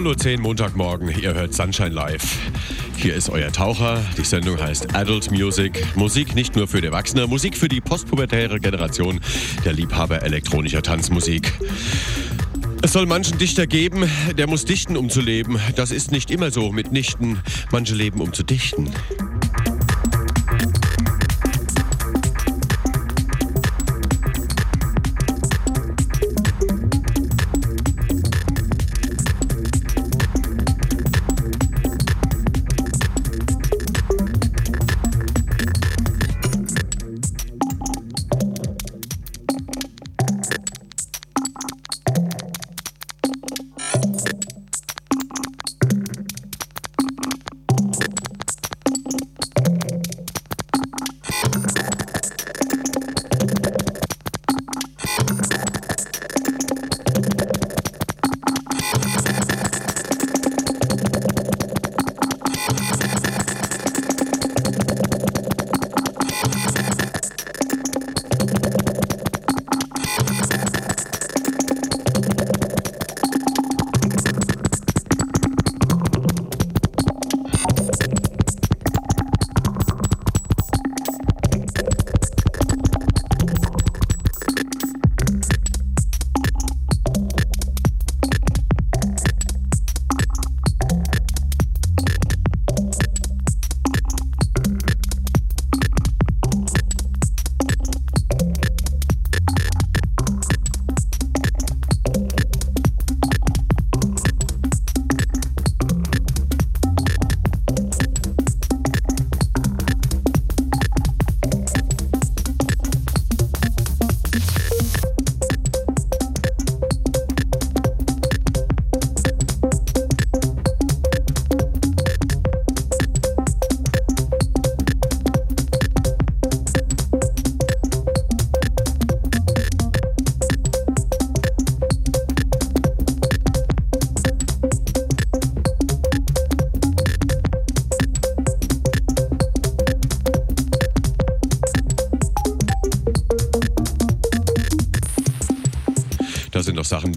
0.10 Uhr Montagmorgen, ihr hört Sunshine Live. Hier ist euer Taucher. Die Sendung heißt Adult Music. Musik nicht nur für die Erwachsene, Musik für die postpubertäre Generation der Liebhaber elektronischer Tanzmusik. Es soll manchen Dichter geben, der muss dichten, um zu leben. Das ist nicht immer so mitnichten. Manche leben, um zu dichten.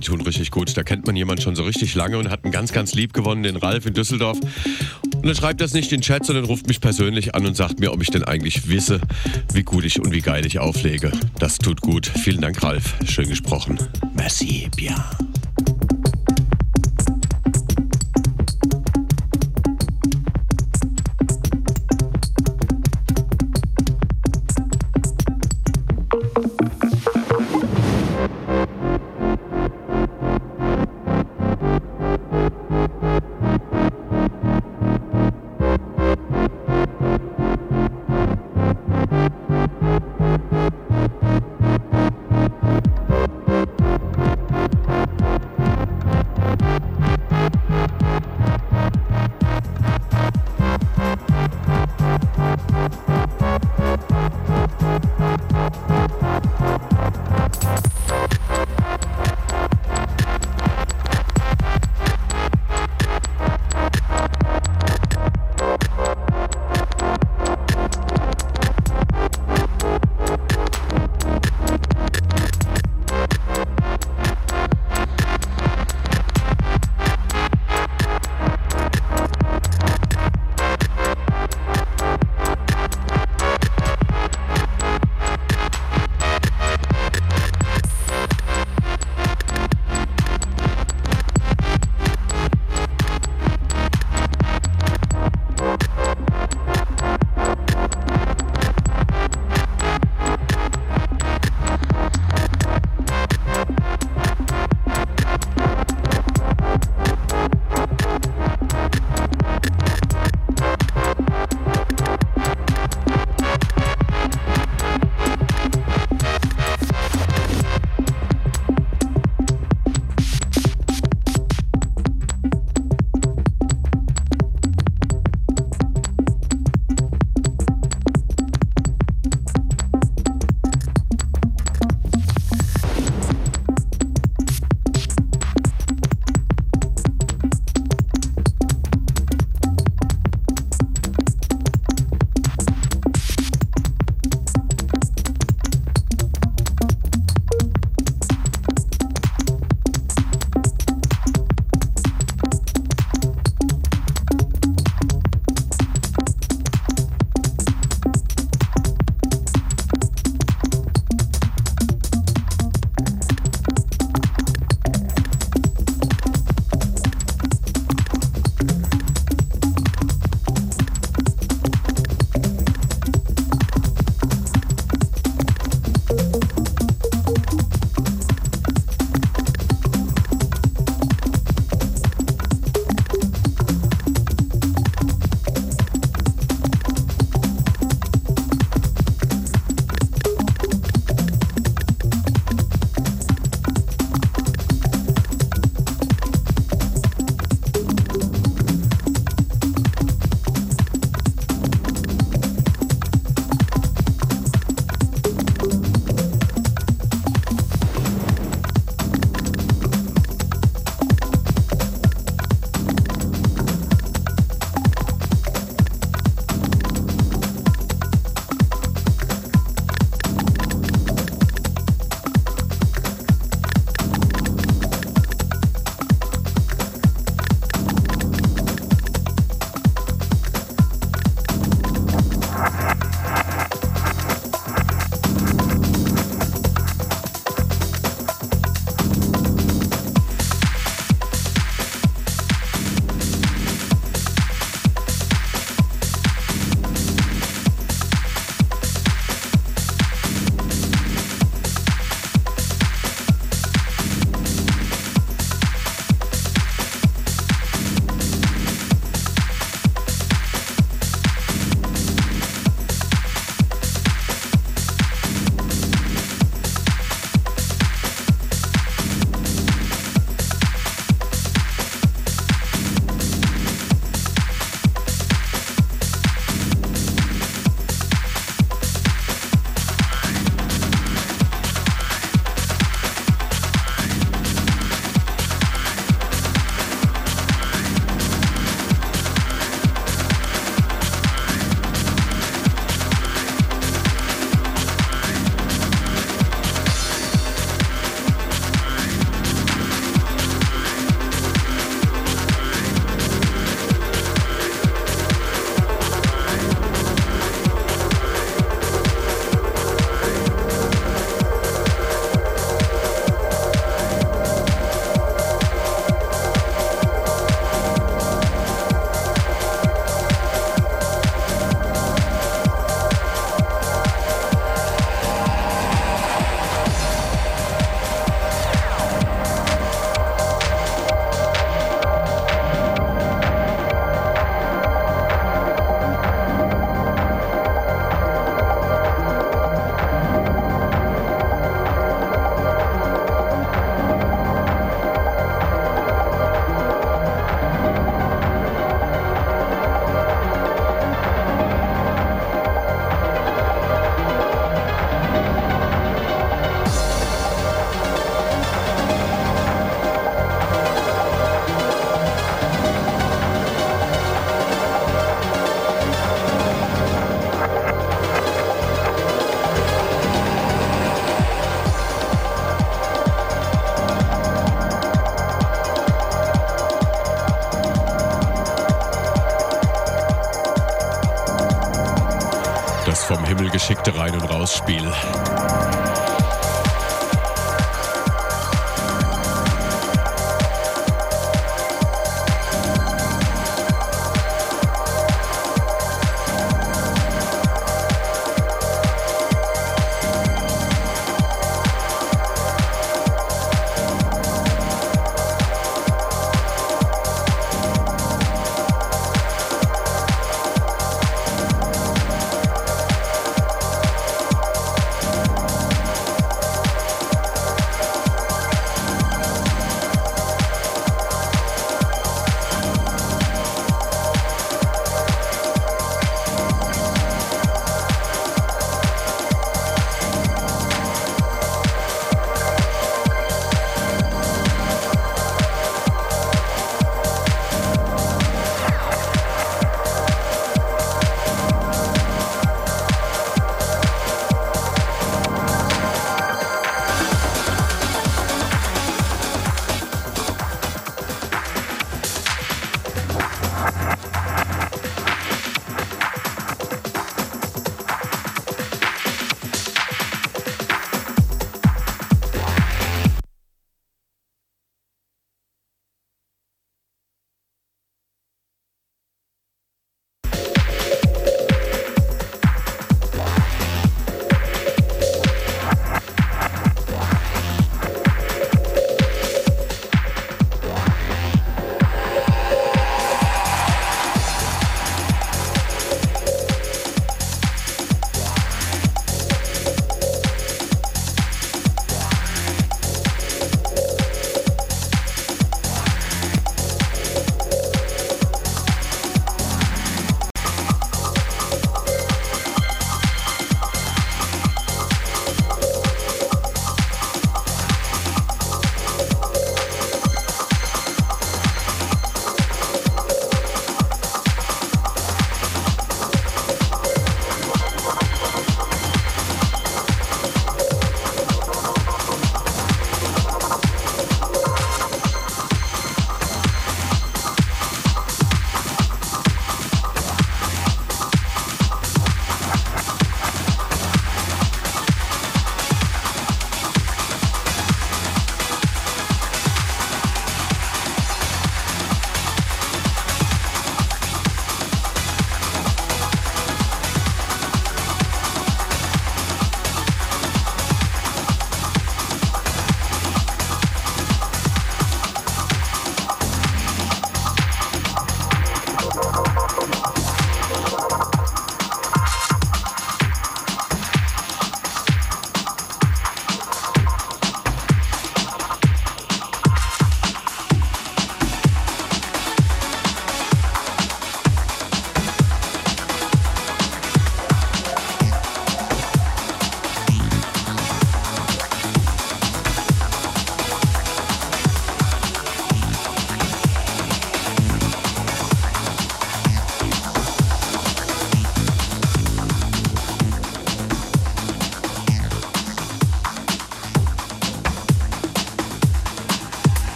Tun richtig gut. Da kennt man jemanden schon so richtig lange und hat einen ganz, ganz lieb gewonnen, den Ralf in Düsseldorf. Und dann schreibt das nicht in den Chat, sondern ruft mich persönlich an und sagt mir, ob ich denn eigentlich wisse, wie gut ich und wie geil ich auflege. Das tut gut. Vielen Dank, Ralf. Schön gesprochen. Merci, bien.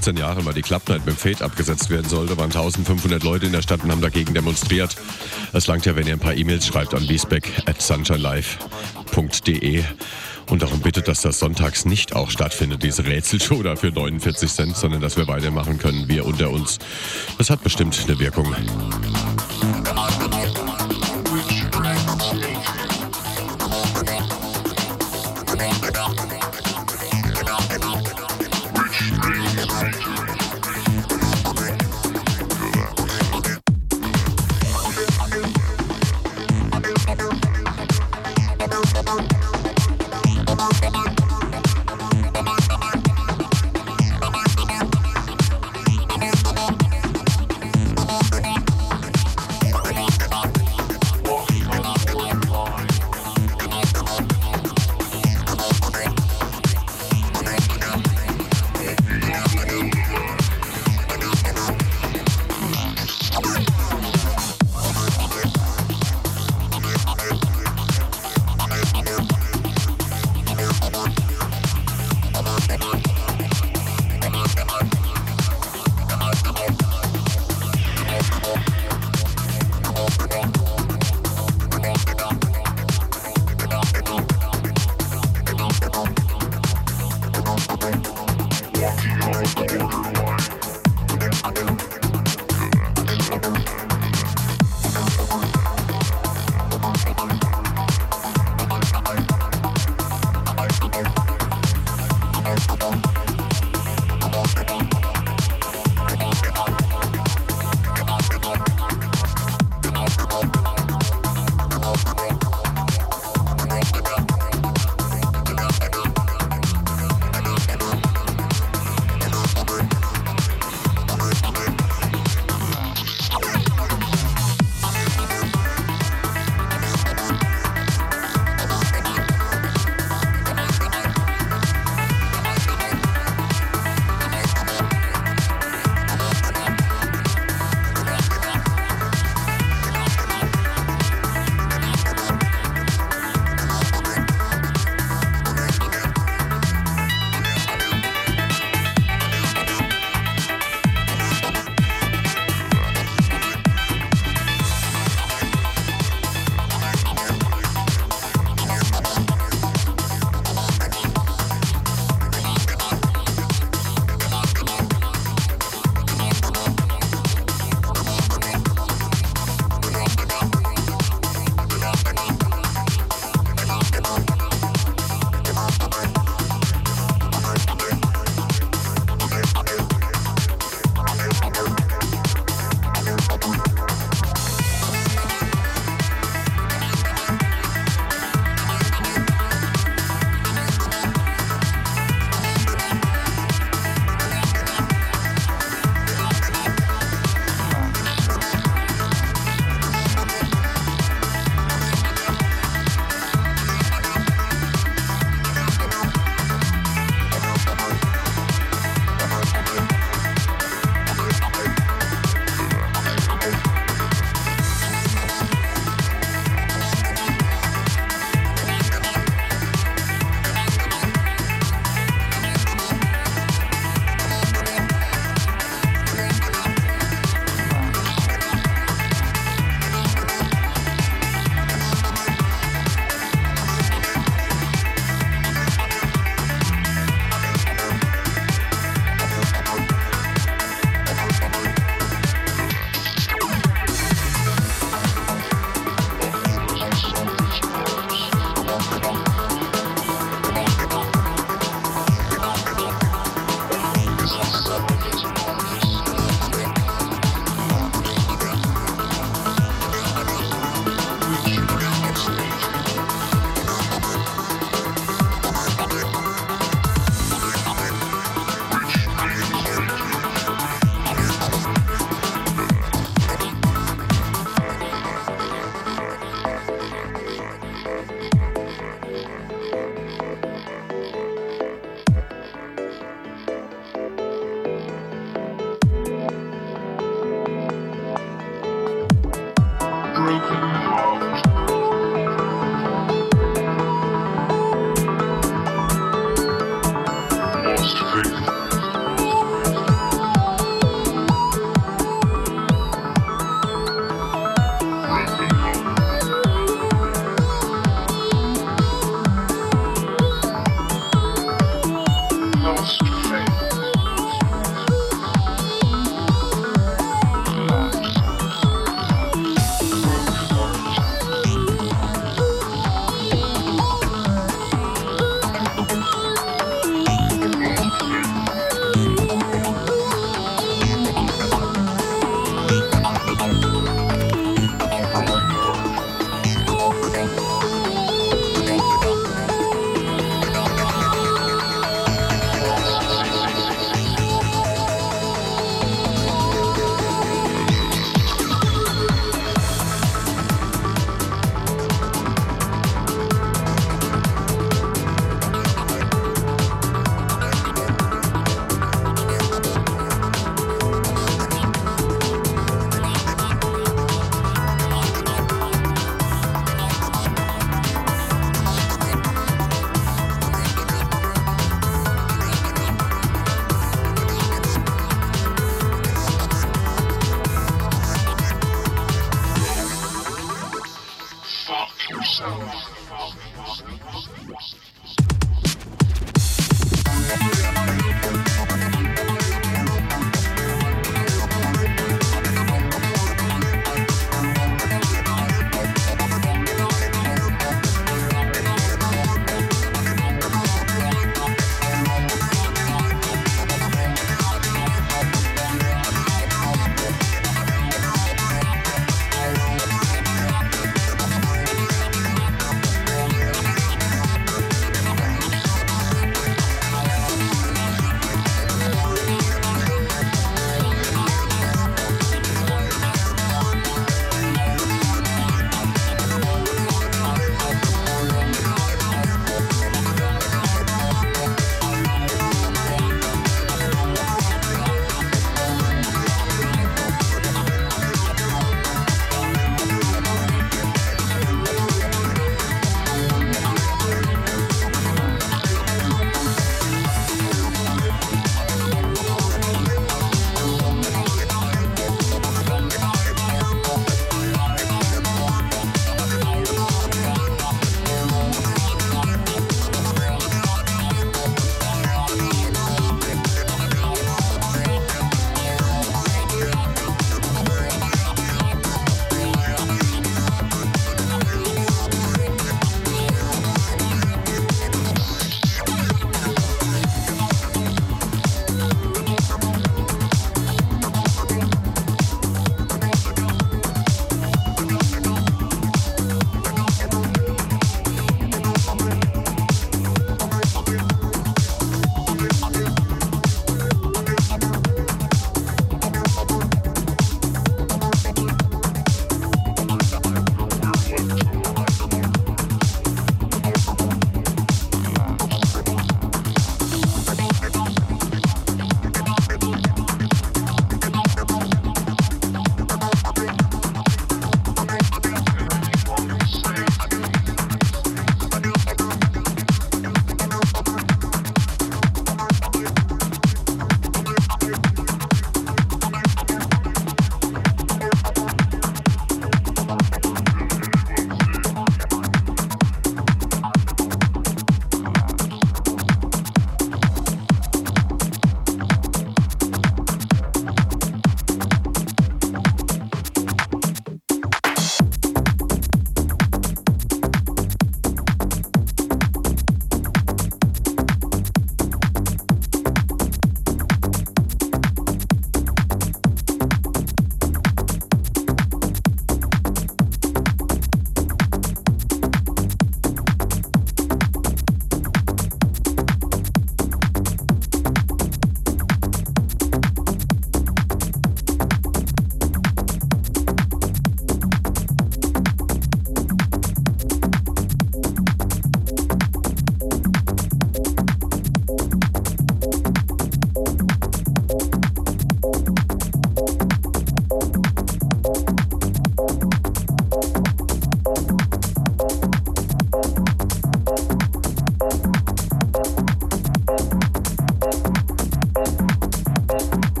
15 Jahren mal die Club Night mit dem Fade abgesetzt werden sollte, waren 1500 Leute in der Stadt und haben dagegen demonstriert. Es langt ja, wenn ihr ein paar E-Mails schreibt an beesbeck at sunshinelife.de und darum bittet, dass das sonntags nicht auch stattfindet, diese Rätselshow da für 49 Cent, sondern dass wir weitermachen können, wir unter uns. Das hat bestimmt eine Wirkung.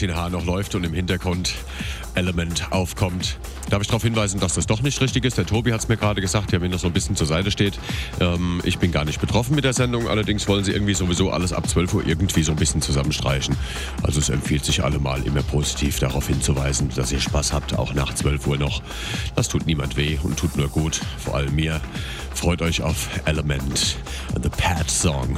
Martin H. noch läuft und im Hintergrund Element aufkommt. Darf ich darauf hinweisen, dass das doch nicht richtig ist? Der Tobi hat es mir gerade gesagt, der mir noch so ein bisschen zur Seite steht. Ähm, ich bin gar nicht betroffen mit der Sendung, allerdings wollen sie irgendwie sowieso alles ab 12 Uhr irgendwie so ein bisschen zusammenstreichen. Also es empfiehlt sich allemal immer positiv darauf hinzuweisen, dass ihr Spaß habt, auch nach 12 Uhr noch. Das tut niemand weh und tut nur gut, vor allem mir. Freut euch auf Element, The Pat Song.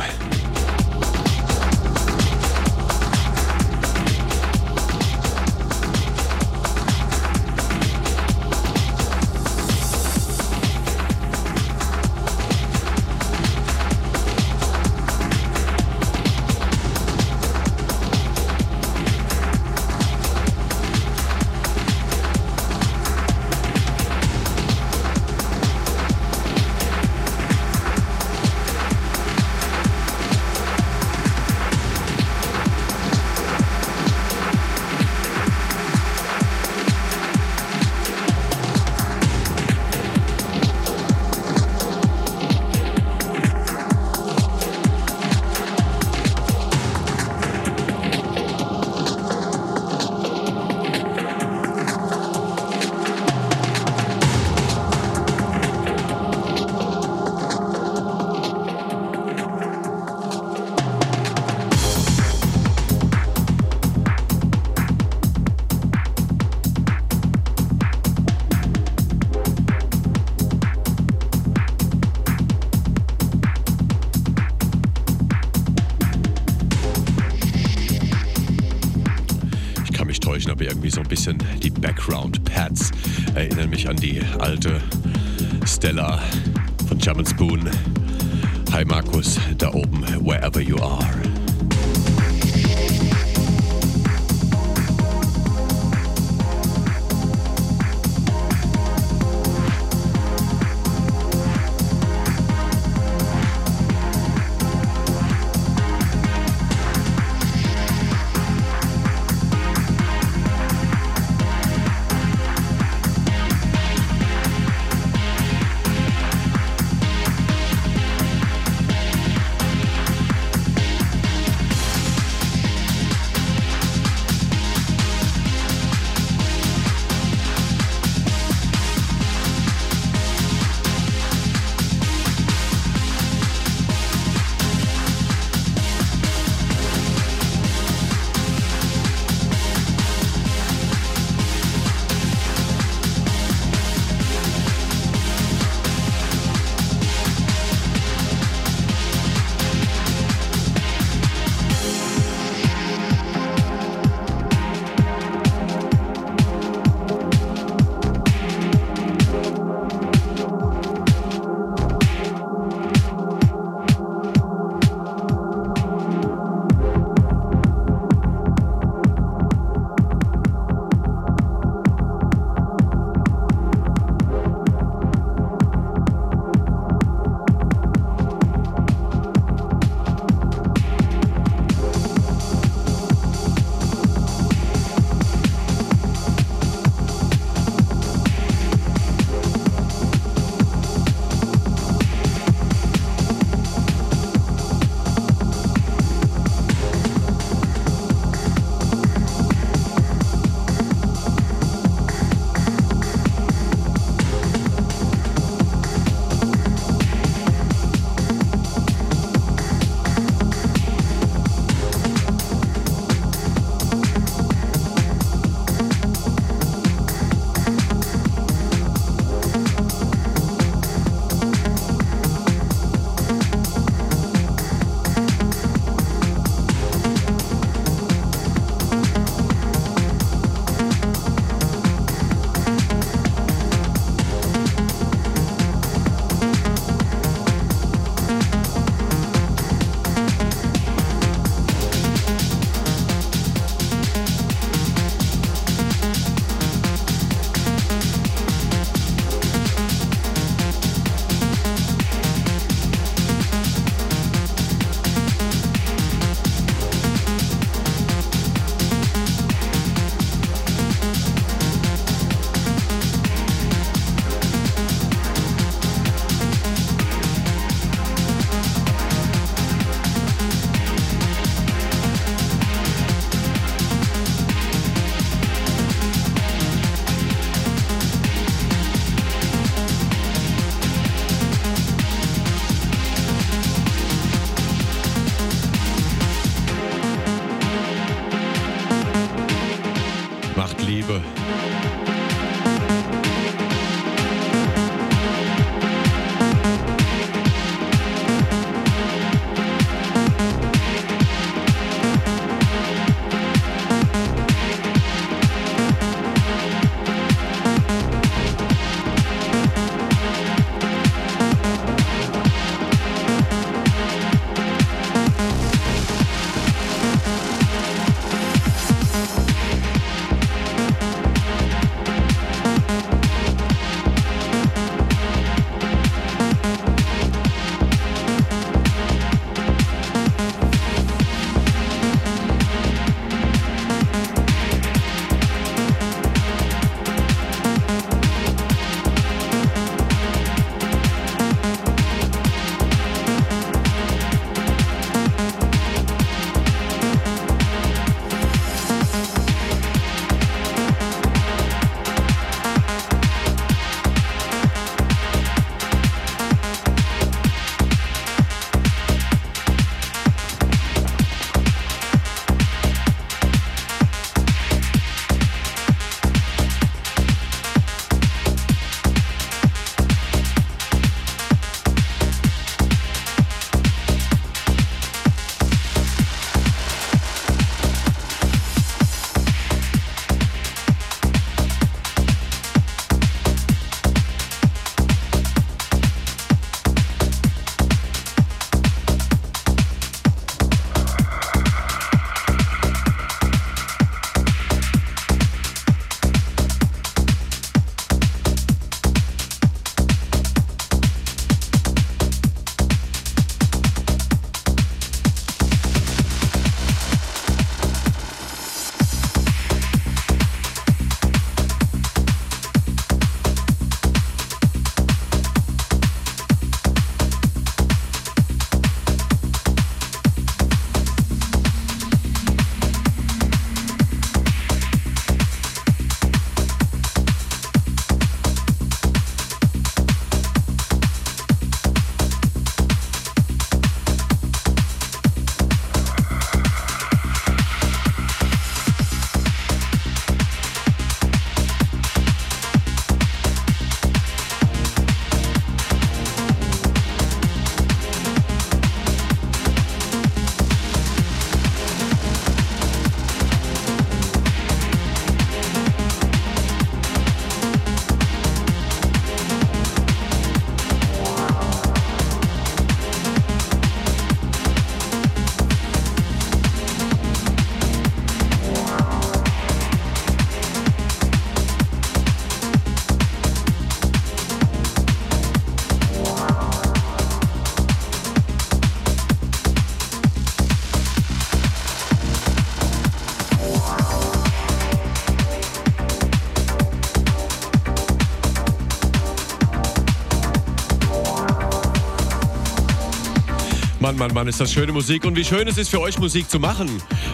Mann, Mann, ist das schöne Musik. Und wie schön es ist für euch, Musik zu machen.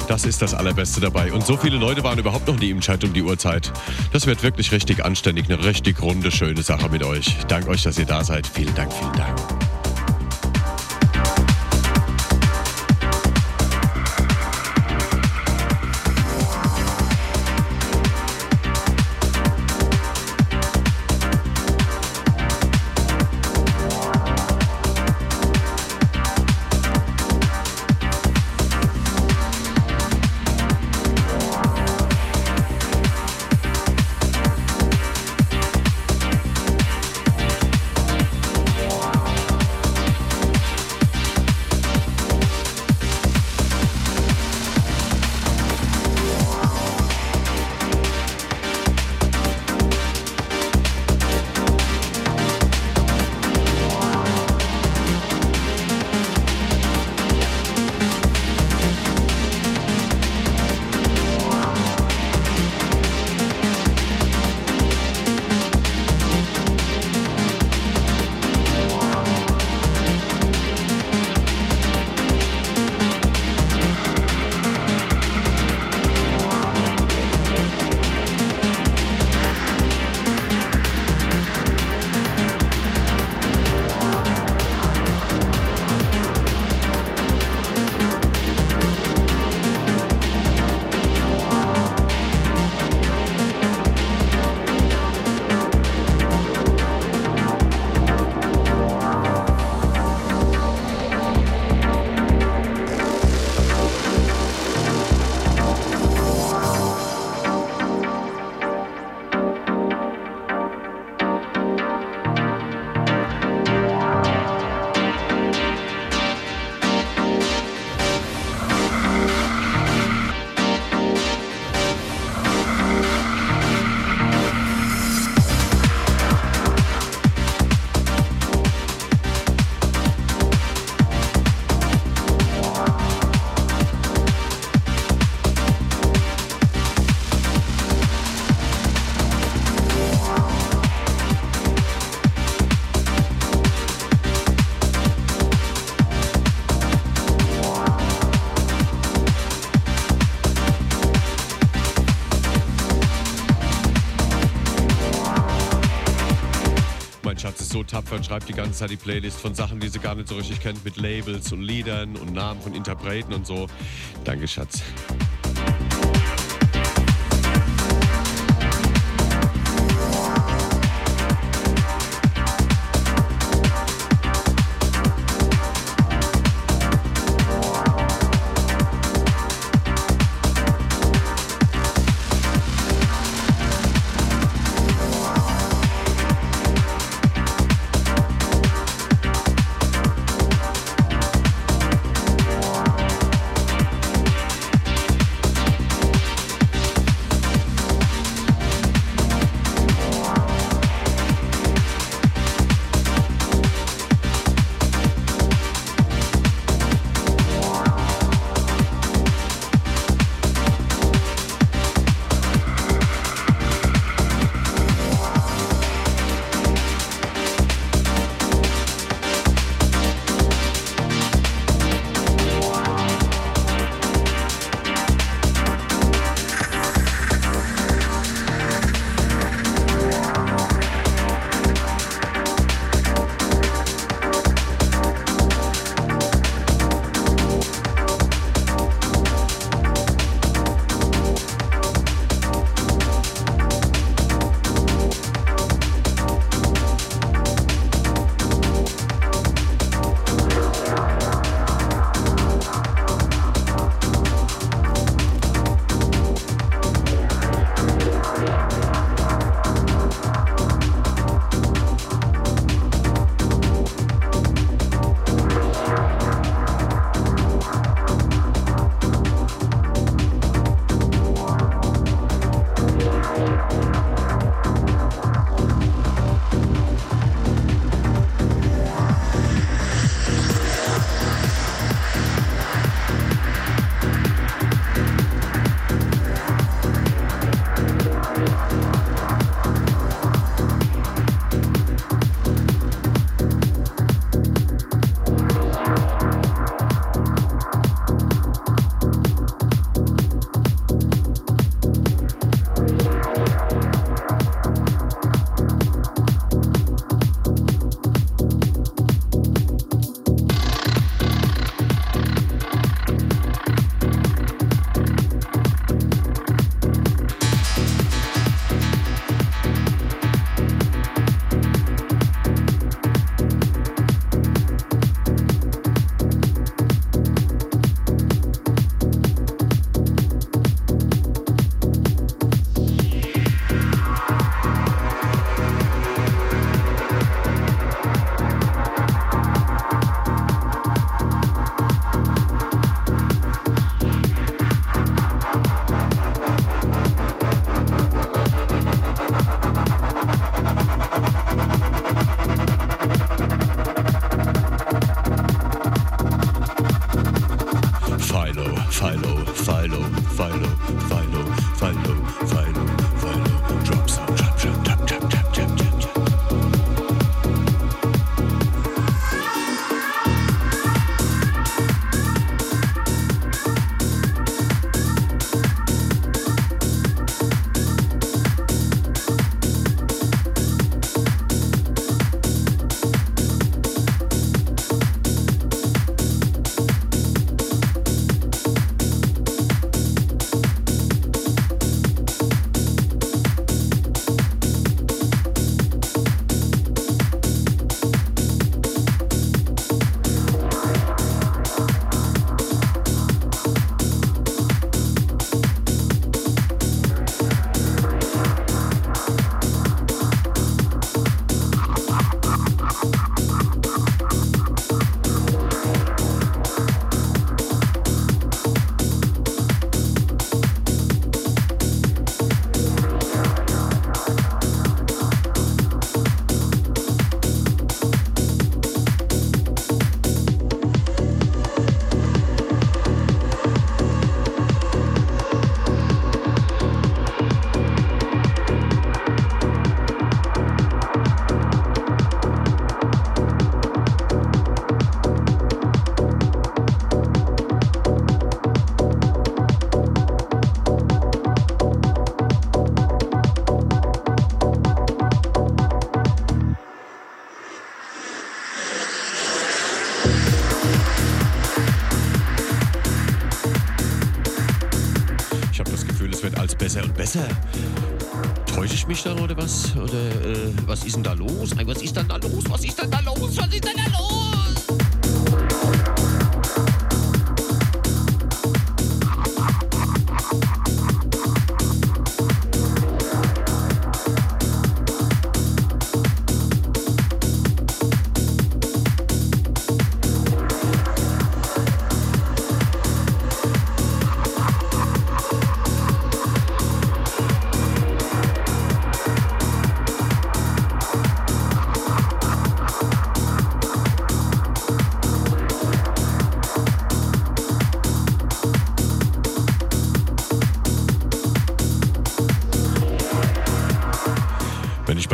Das ist das Allerbeste dabei. Und so viele Leute waren überhaupt noch nie im Chat um die Uhrzeit. Das wird wirklich richtig anständig, eine richtig runde, schöne Sache mit euch. Dank euch, dass ihr da seid. Vielen Dank, vielen Dank. Tapfer und schreibt die ganze Zeit die Playlist von Sachen, die sie gar nicht so richtig kennt, mit Labels und Liedern und Namen von Interpreten und so. Danke, Schatz.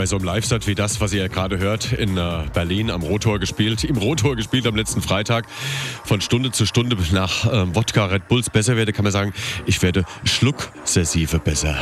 Bei so einem Live-Set wie das, was ihr gerade hört, in äh, Berlin am Rotor gespielt, im Rotor gespielt am letzten Freitag, von Stunde zu Stunde nach ähm, Wodka Red Bulls besser werde, kann man sagen, ich werde schlucksessive besser.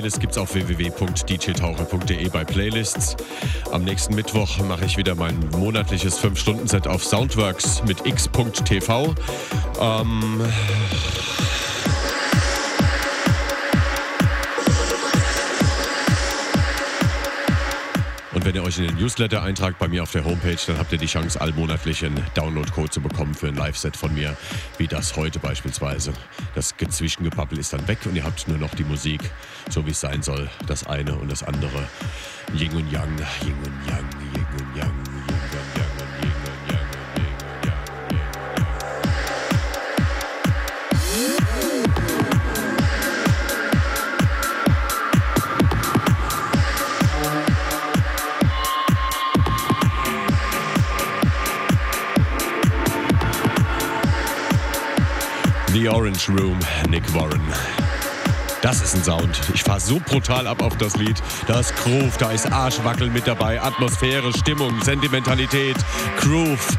Playlist es auf www.djtaucher.de bei Playlists. Am nächsten Mittwoch mache ich wieder mein monatliches 5-Stunden-Set auf Soundworks mit x.tv. Ähm Und wenn ihr euch in den Newsletter eintragt bei mir auf der Homepage, dann habt ihr die Chance, allmonatlich einen Download-Code zu bekommen für ein Live-Set von mir, wie das heute beispielsweise. Das Zwischengepappel ist dann weg und ihr habt nur noch die Musik, so wie es sein soll. Das eine und das andere. Yin und Yang, Yin und Yang, Yin und Yang. The Orange Room, Nick Warren. Das ist ein Sound. Ich fahre so brutal ab auf das Lied. Da ist Groove, da ist Arschwackeln mit dabei, Atmosphäre, Stimmung, Sentimentalität, Groove.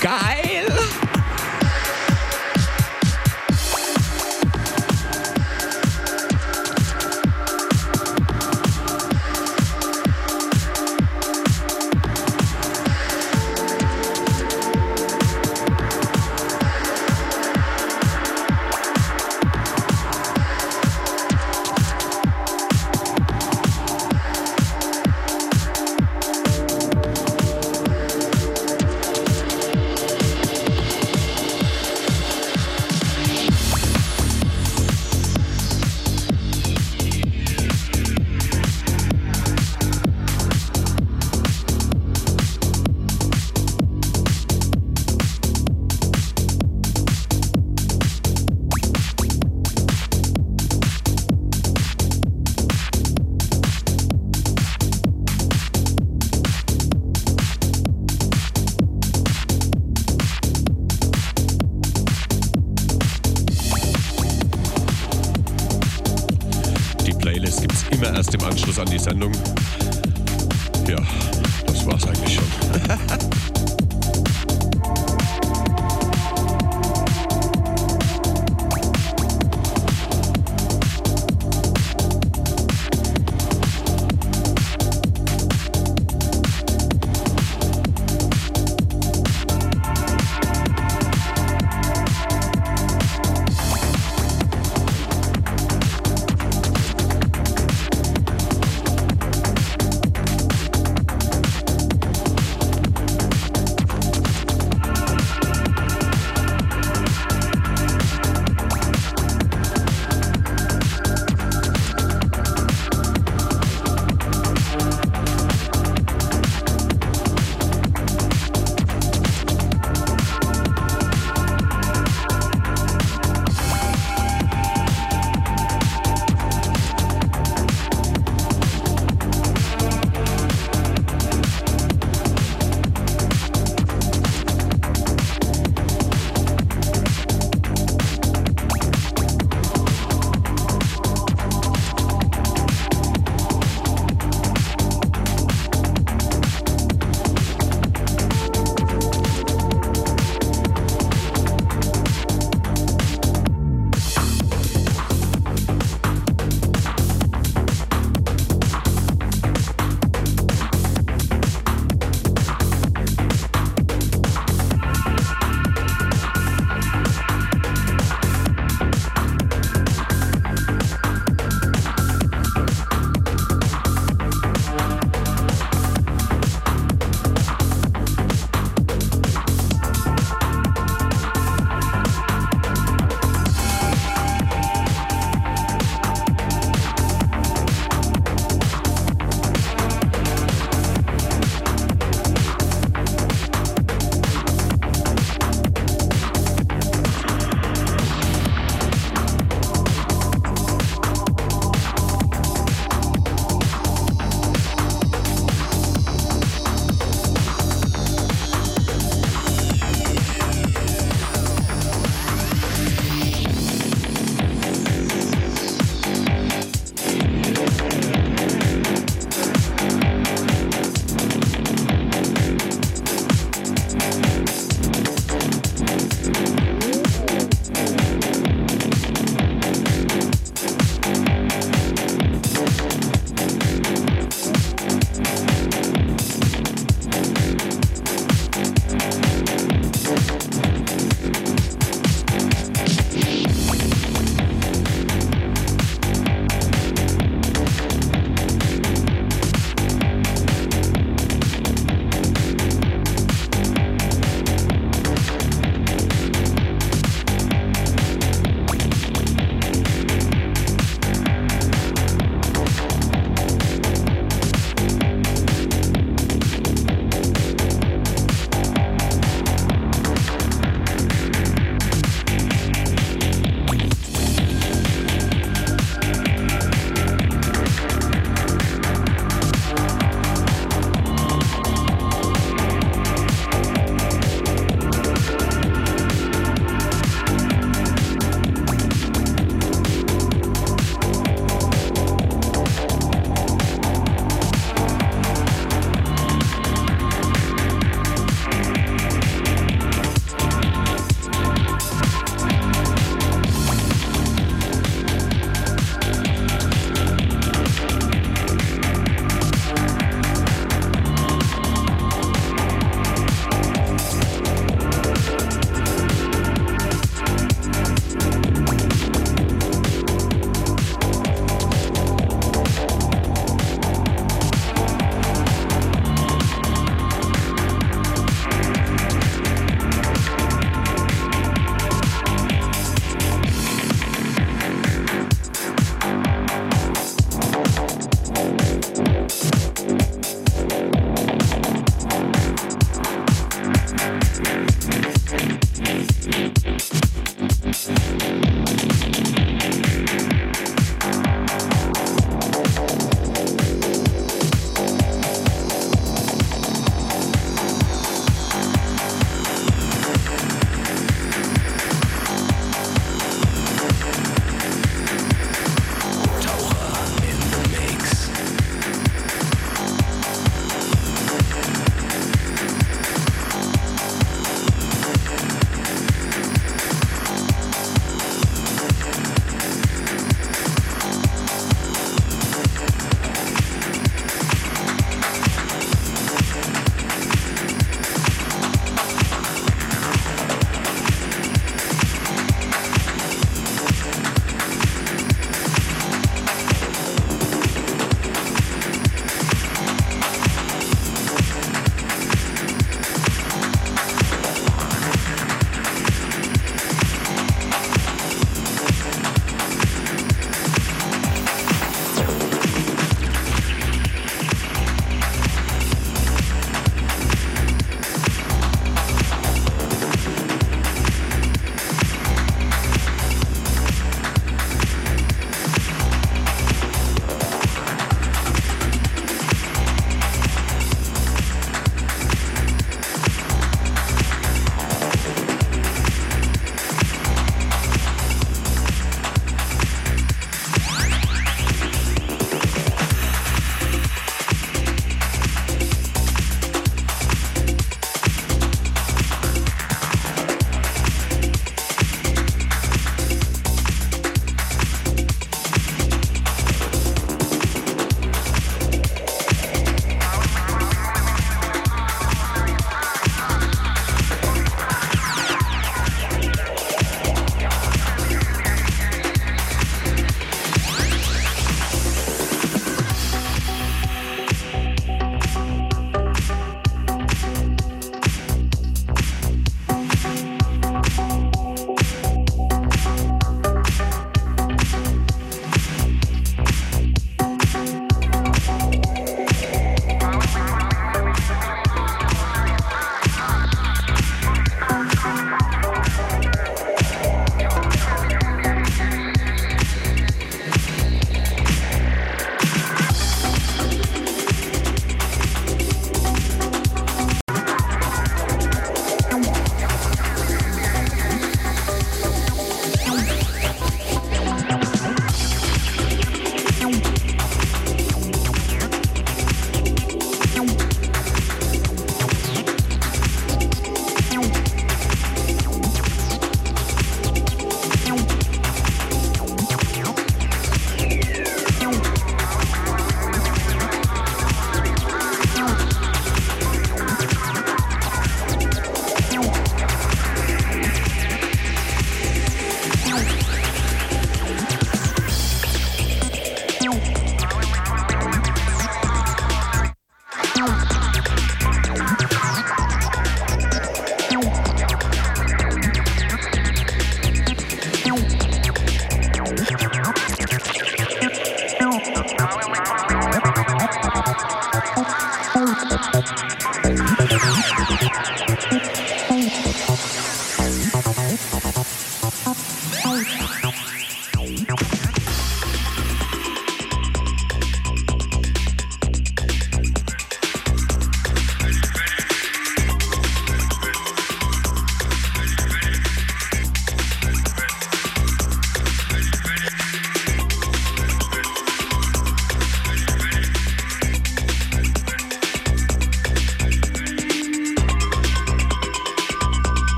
Geil!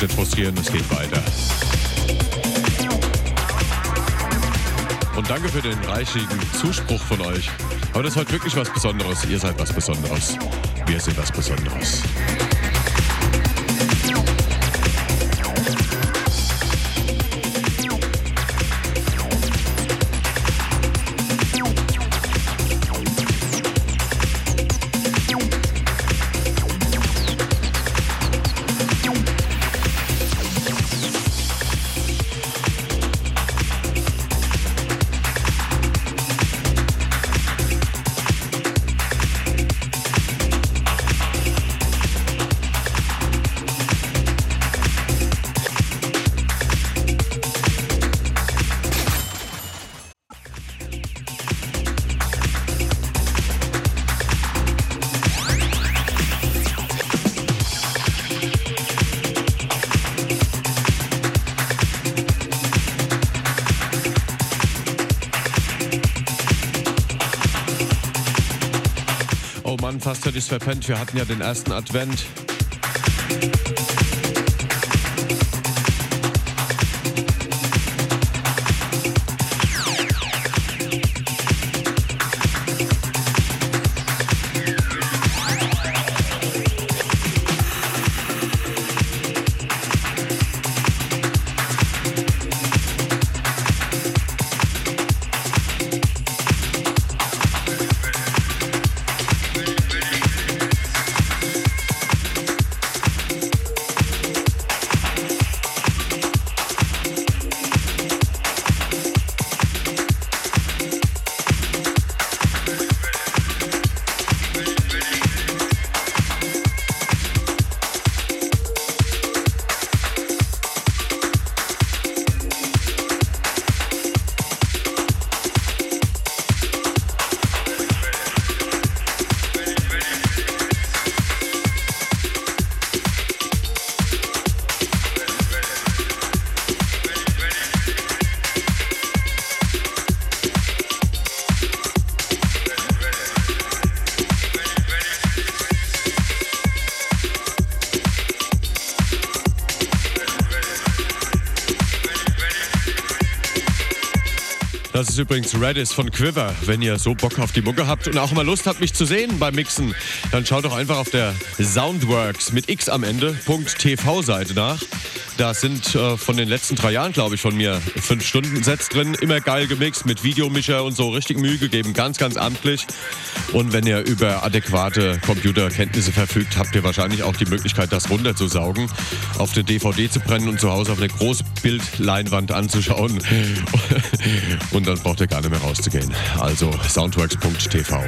Nicht frustrieren, es geht weiter. Und danke für den reichigen Zuspruch von euch. Aber das ist heute wirklich was Besonderes. Ihr seid was Besonderes. Wir sind was Besonderes. Es verpennt. Wir hatten ja den ersten Advent. Ist übrigens Redis von Quiver. Wenn ihr so Bock auf die Mucke habt und auch mal Lust habt, mich zu sehen beim Mixen, dann schaut doch einfach auf der Soundworks mit X am Ende .tv Seite nach. Da sind äh, von den letzten drei Jahren, glaube ich, von mir fünf Stunden Sets drin. Immer geil gemixt mit Videomischer und so. Richtig Mühe gegeben. Ganz, ganz amtlich. Und wenn ihr über adäquate Computerkenntnisse verfügt, habt ihr wahrscheinlich auch die Möglichkeit, das runterzusaugen, auf eine DVD zu brennen und zu Hause auf eine Großbildleinwand anzuschauen. und dann braucht ihr gar nicht mehr rauszugehen. Also soundworks.tv.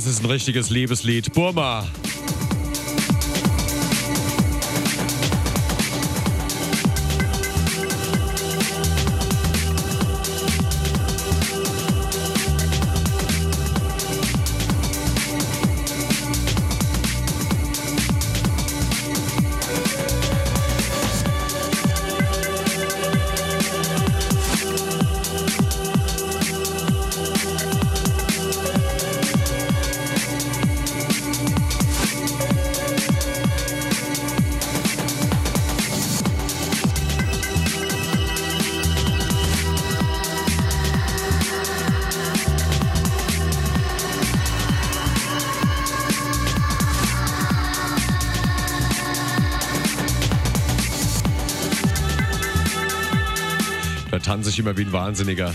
das ist ein richtiges Liebeslied. Burma. Ich immer wie ein Wahnsinniger.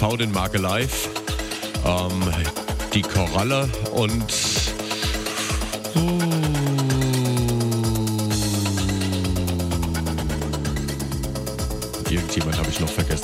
Glaube, den Marke Live. Ähm, die Koralle und. Irgendjemand habe ich noch vergessen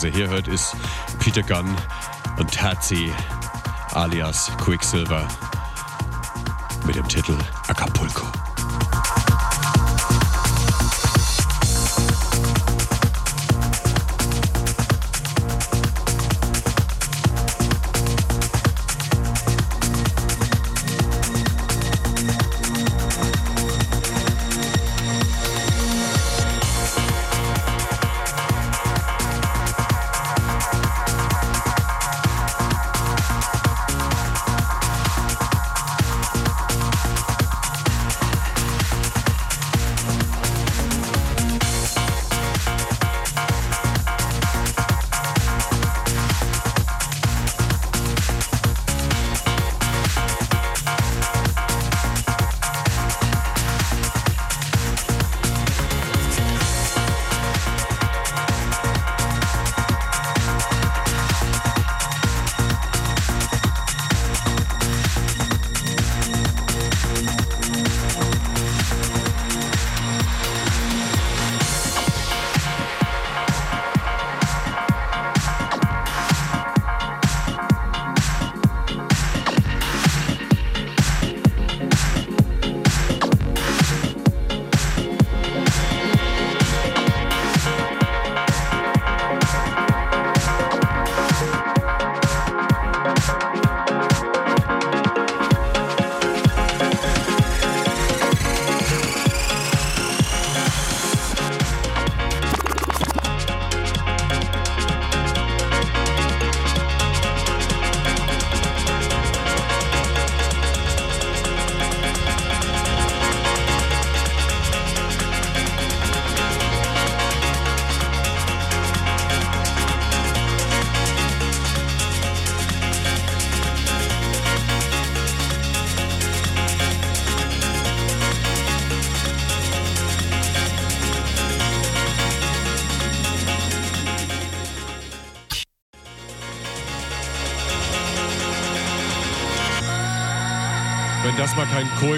Was ihr hier hört, ist Peter Gunn und Tazi alias Quicksilver mit dem Titel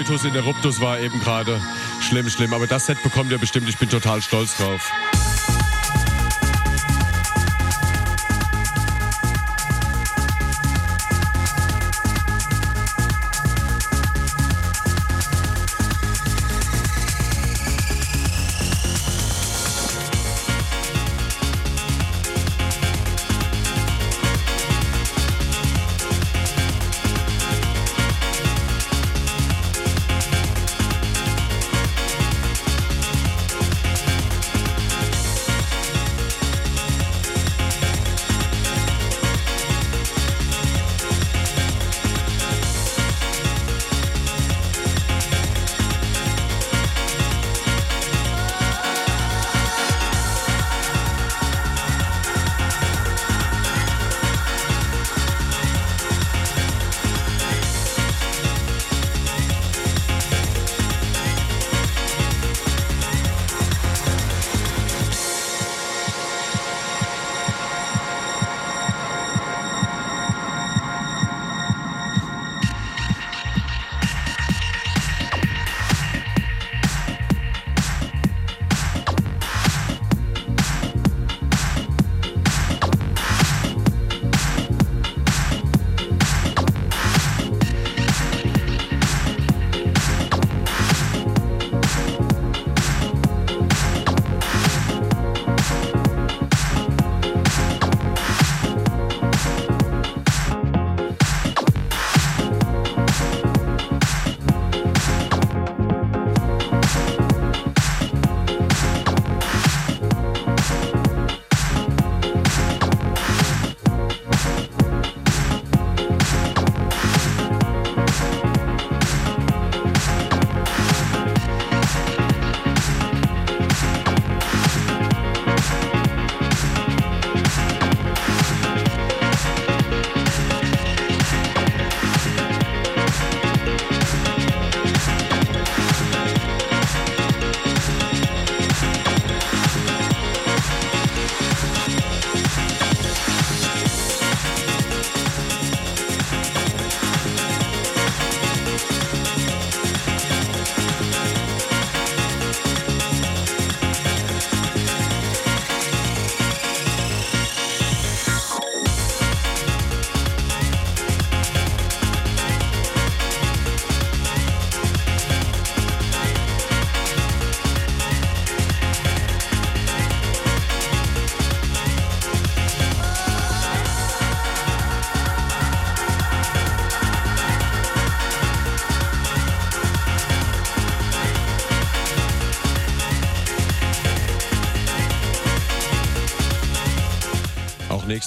Coitus Interruptus war eben gerade. Schlimm, schlimm. Aber das Set bekommt ihr bestimmt. Ich bin total stolz drauf.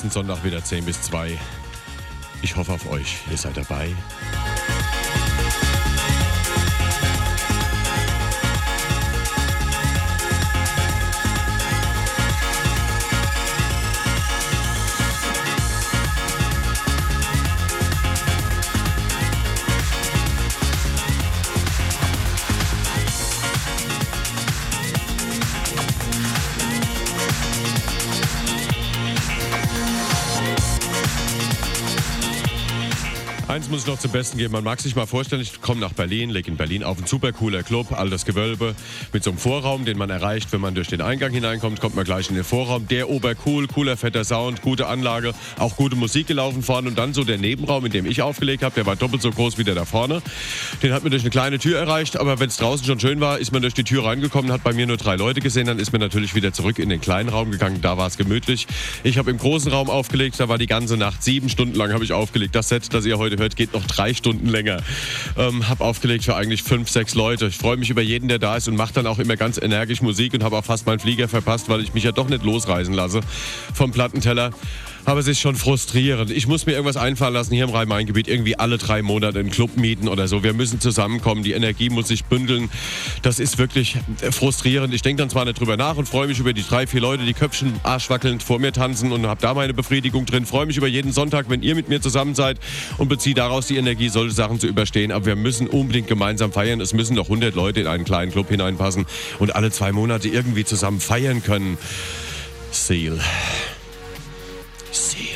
Nächsten Sonntag wieder 10 bis 2. Ich hoffe auf euch. Ihr seid dabei. Noch zum Besten geben. Man mag sich mal vorstellen, ich komme nach Berlin, lege in Berlin auf. Ein super cooler Club, altes Gewölbe mit so einem Vorraum, den man erreicht, wenn man durch den Eingang hineinkommt, kommt man gleich in den Vorraum. Der obercool, cooler, fetter Sound, gute Anlage, auch gute Musik gelaufen vorne. Und dann so der Nebenraum, in dem ich aufgelegt habe, der war doppelt so groß wie der da vorne. Den hat man durch eine kleine Tür erreicht, aber wenn es draußen schon schön war, ist man durch die Tür reingekommen, hat bei mir nur drei Leute gesehen. Dann ist man natürlich wieder zurück in den kleinen Raum gegangen. Da war es gemütlich. Ich habe im großen Raum aufgelegt, da war die ganze Nacht, sieben Stunden lang habe ich aufgelegt. Das Set, das ihr heute hört, geht noch drei Stunden länger. Ähm, habe aufgelegt für eigentlich fünf, sechs Leute. Ich freue mich über jeden, der da ist und mache dann auch immer ganz energisch Musik und habe auch fast meinen Flieger verpasst, weil ich mich ja doch nicht losreißen lasse vom Plattenteller. Aber es ist schon frustrierend. Ich muss mir irgendwas einfallen lassen hier im Rhein-Main-Gebiet. Irgendwie alle drei Monate einen Club mieten oder so. Wir müssen zusammenkommen. Die Energie muss sich bündeln. Das ist wirklich frustrierend. Ich denke dann zwar nicht drüber nach und freue mich über die drei, vier Leute, die Köpfchen arschwackelnd vor mir tanzen und habe da meine Befriedigung drin. Freue mich über jeden Sonntag, wenn ihr mit mir zusammen seid und beziehe daraus die Energie, solche Sachen zu überstehen. Aber wir müssen unbedingt gemeinsam feiern. Es müssen noch 100 Leute in einen kleinen Club hineinpassen und alle zwei Monate irgendwie zusammen feiern können. Seal. Seal. Seal.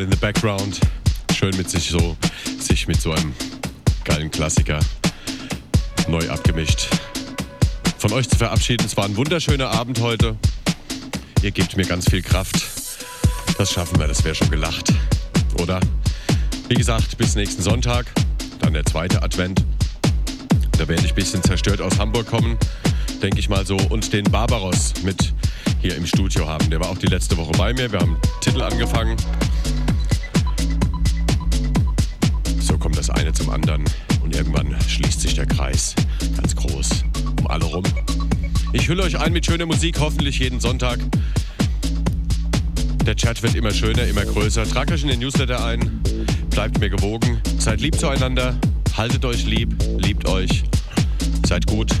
Ball in the Background. Schön mit sich so, sich mit so einem geilen Klassiker neu abgemischt. Von euch zu verabschieden. Es war ein wunderschöner Abend heute. Ihr gebt mir ganz viel Kraft. Das schaffen wir, das wäre schon gelacht. Oder? Wie gesagt, bis nächsten Sonntag, dann der zweite Advent. Da werde ich ein bisschen zerstört aus Hamburg kommen, denke ich mal so, und den Barbaros mit hier im Studio haben. Der war auch die letzte Woche bei mir. Wir haben Titel angefangen. Eine zum anderen. Und irgendwann schließt sich der Kreis ganz groß um alle rum. Ich hülle euch ein mit schöner Musik, hoffentlich jeden Sonntag. Der Chat wird immer schöner, immer größer. Tragt euch in den Newsletter ein, bleibt mir gewogen, seid lieb zueinander, haltet euch lieb, liebt euch, seid gut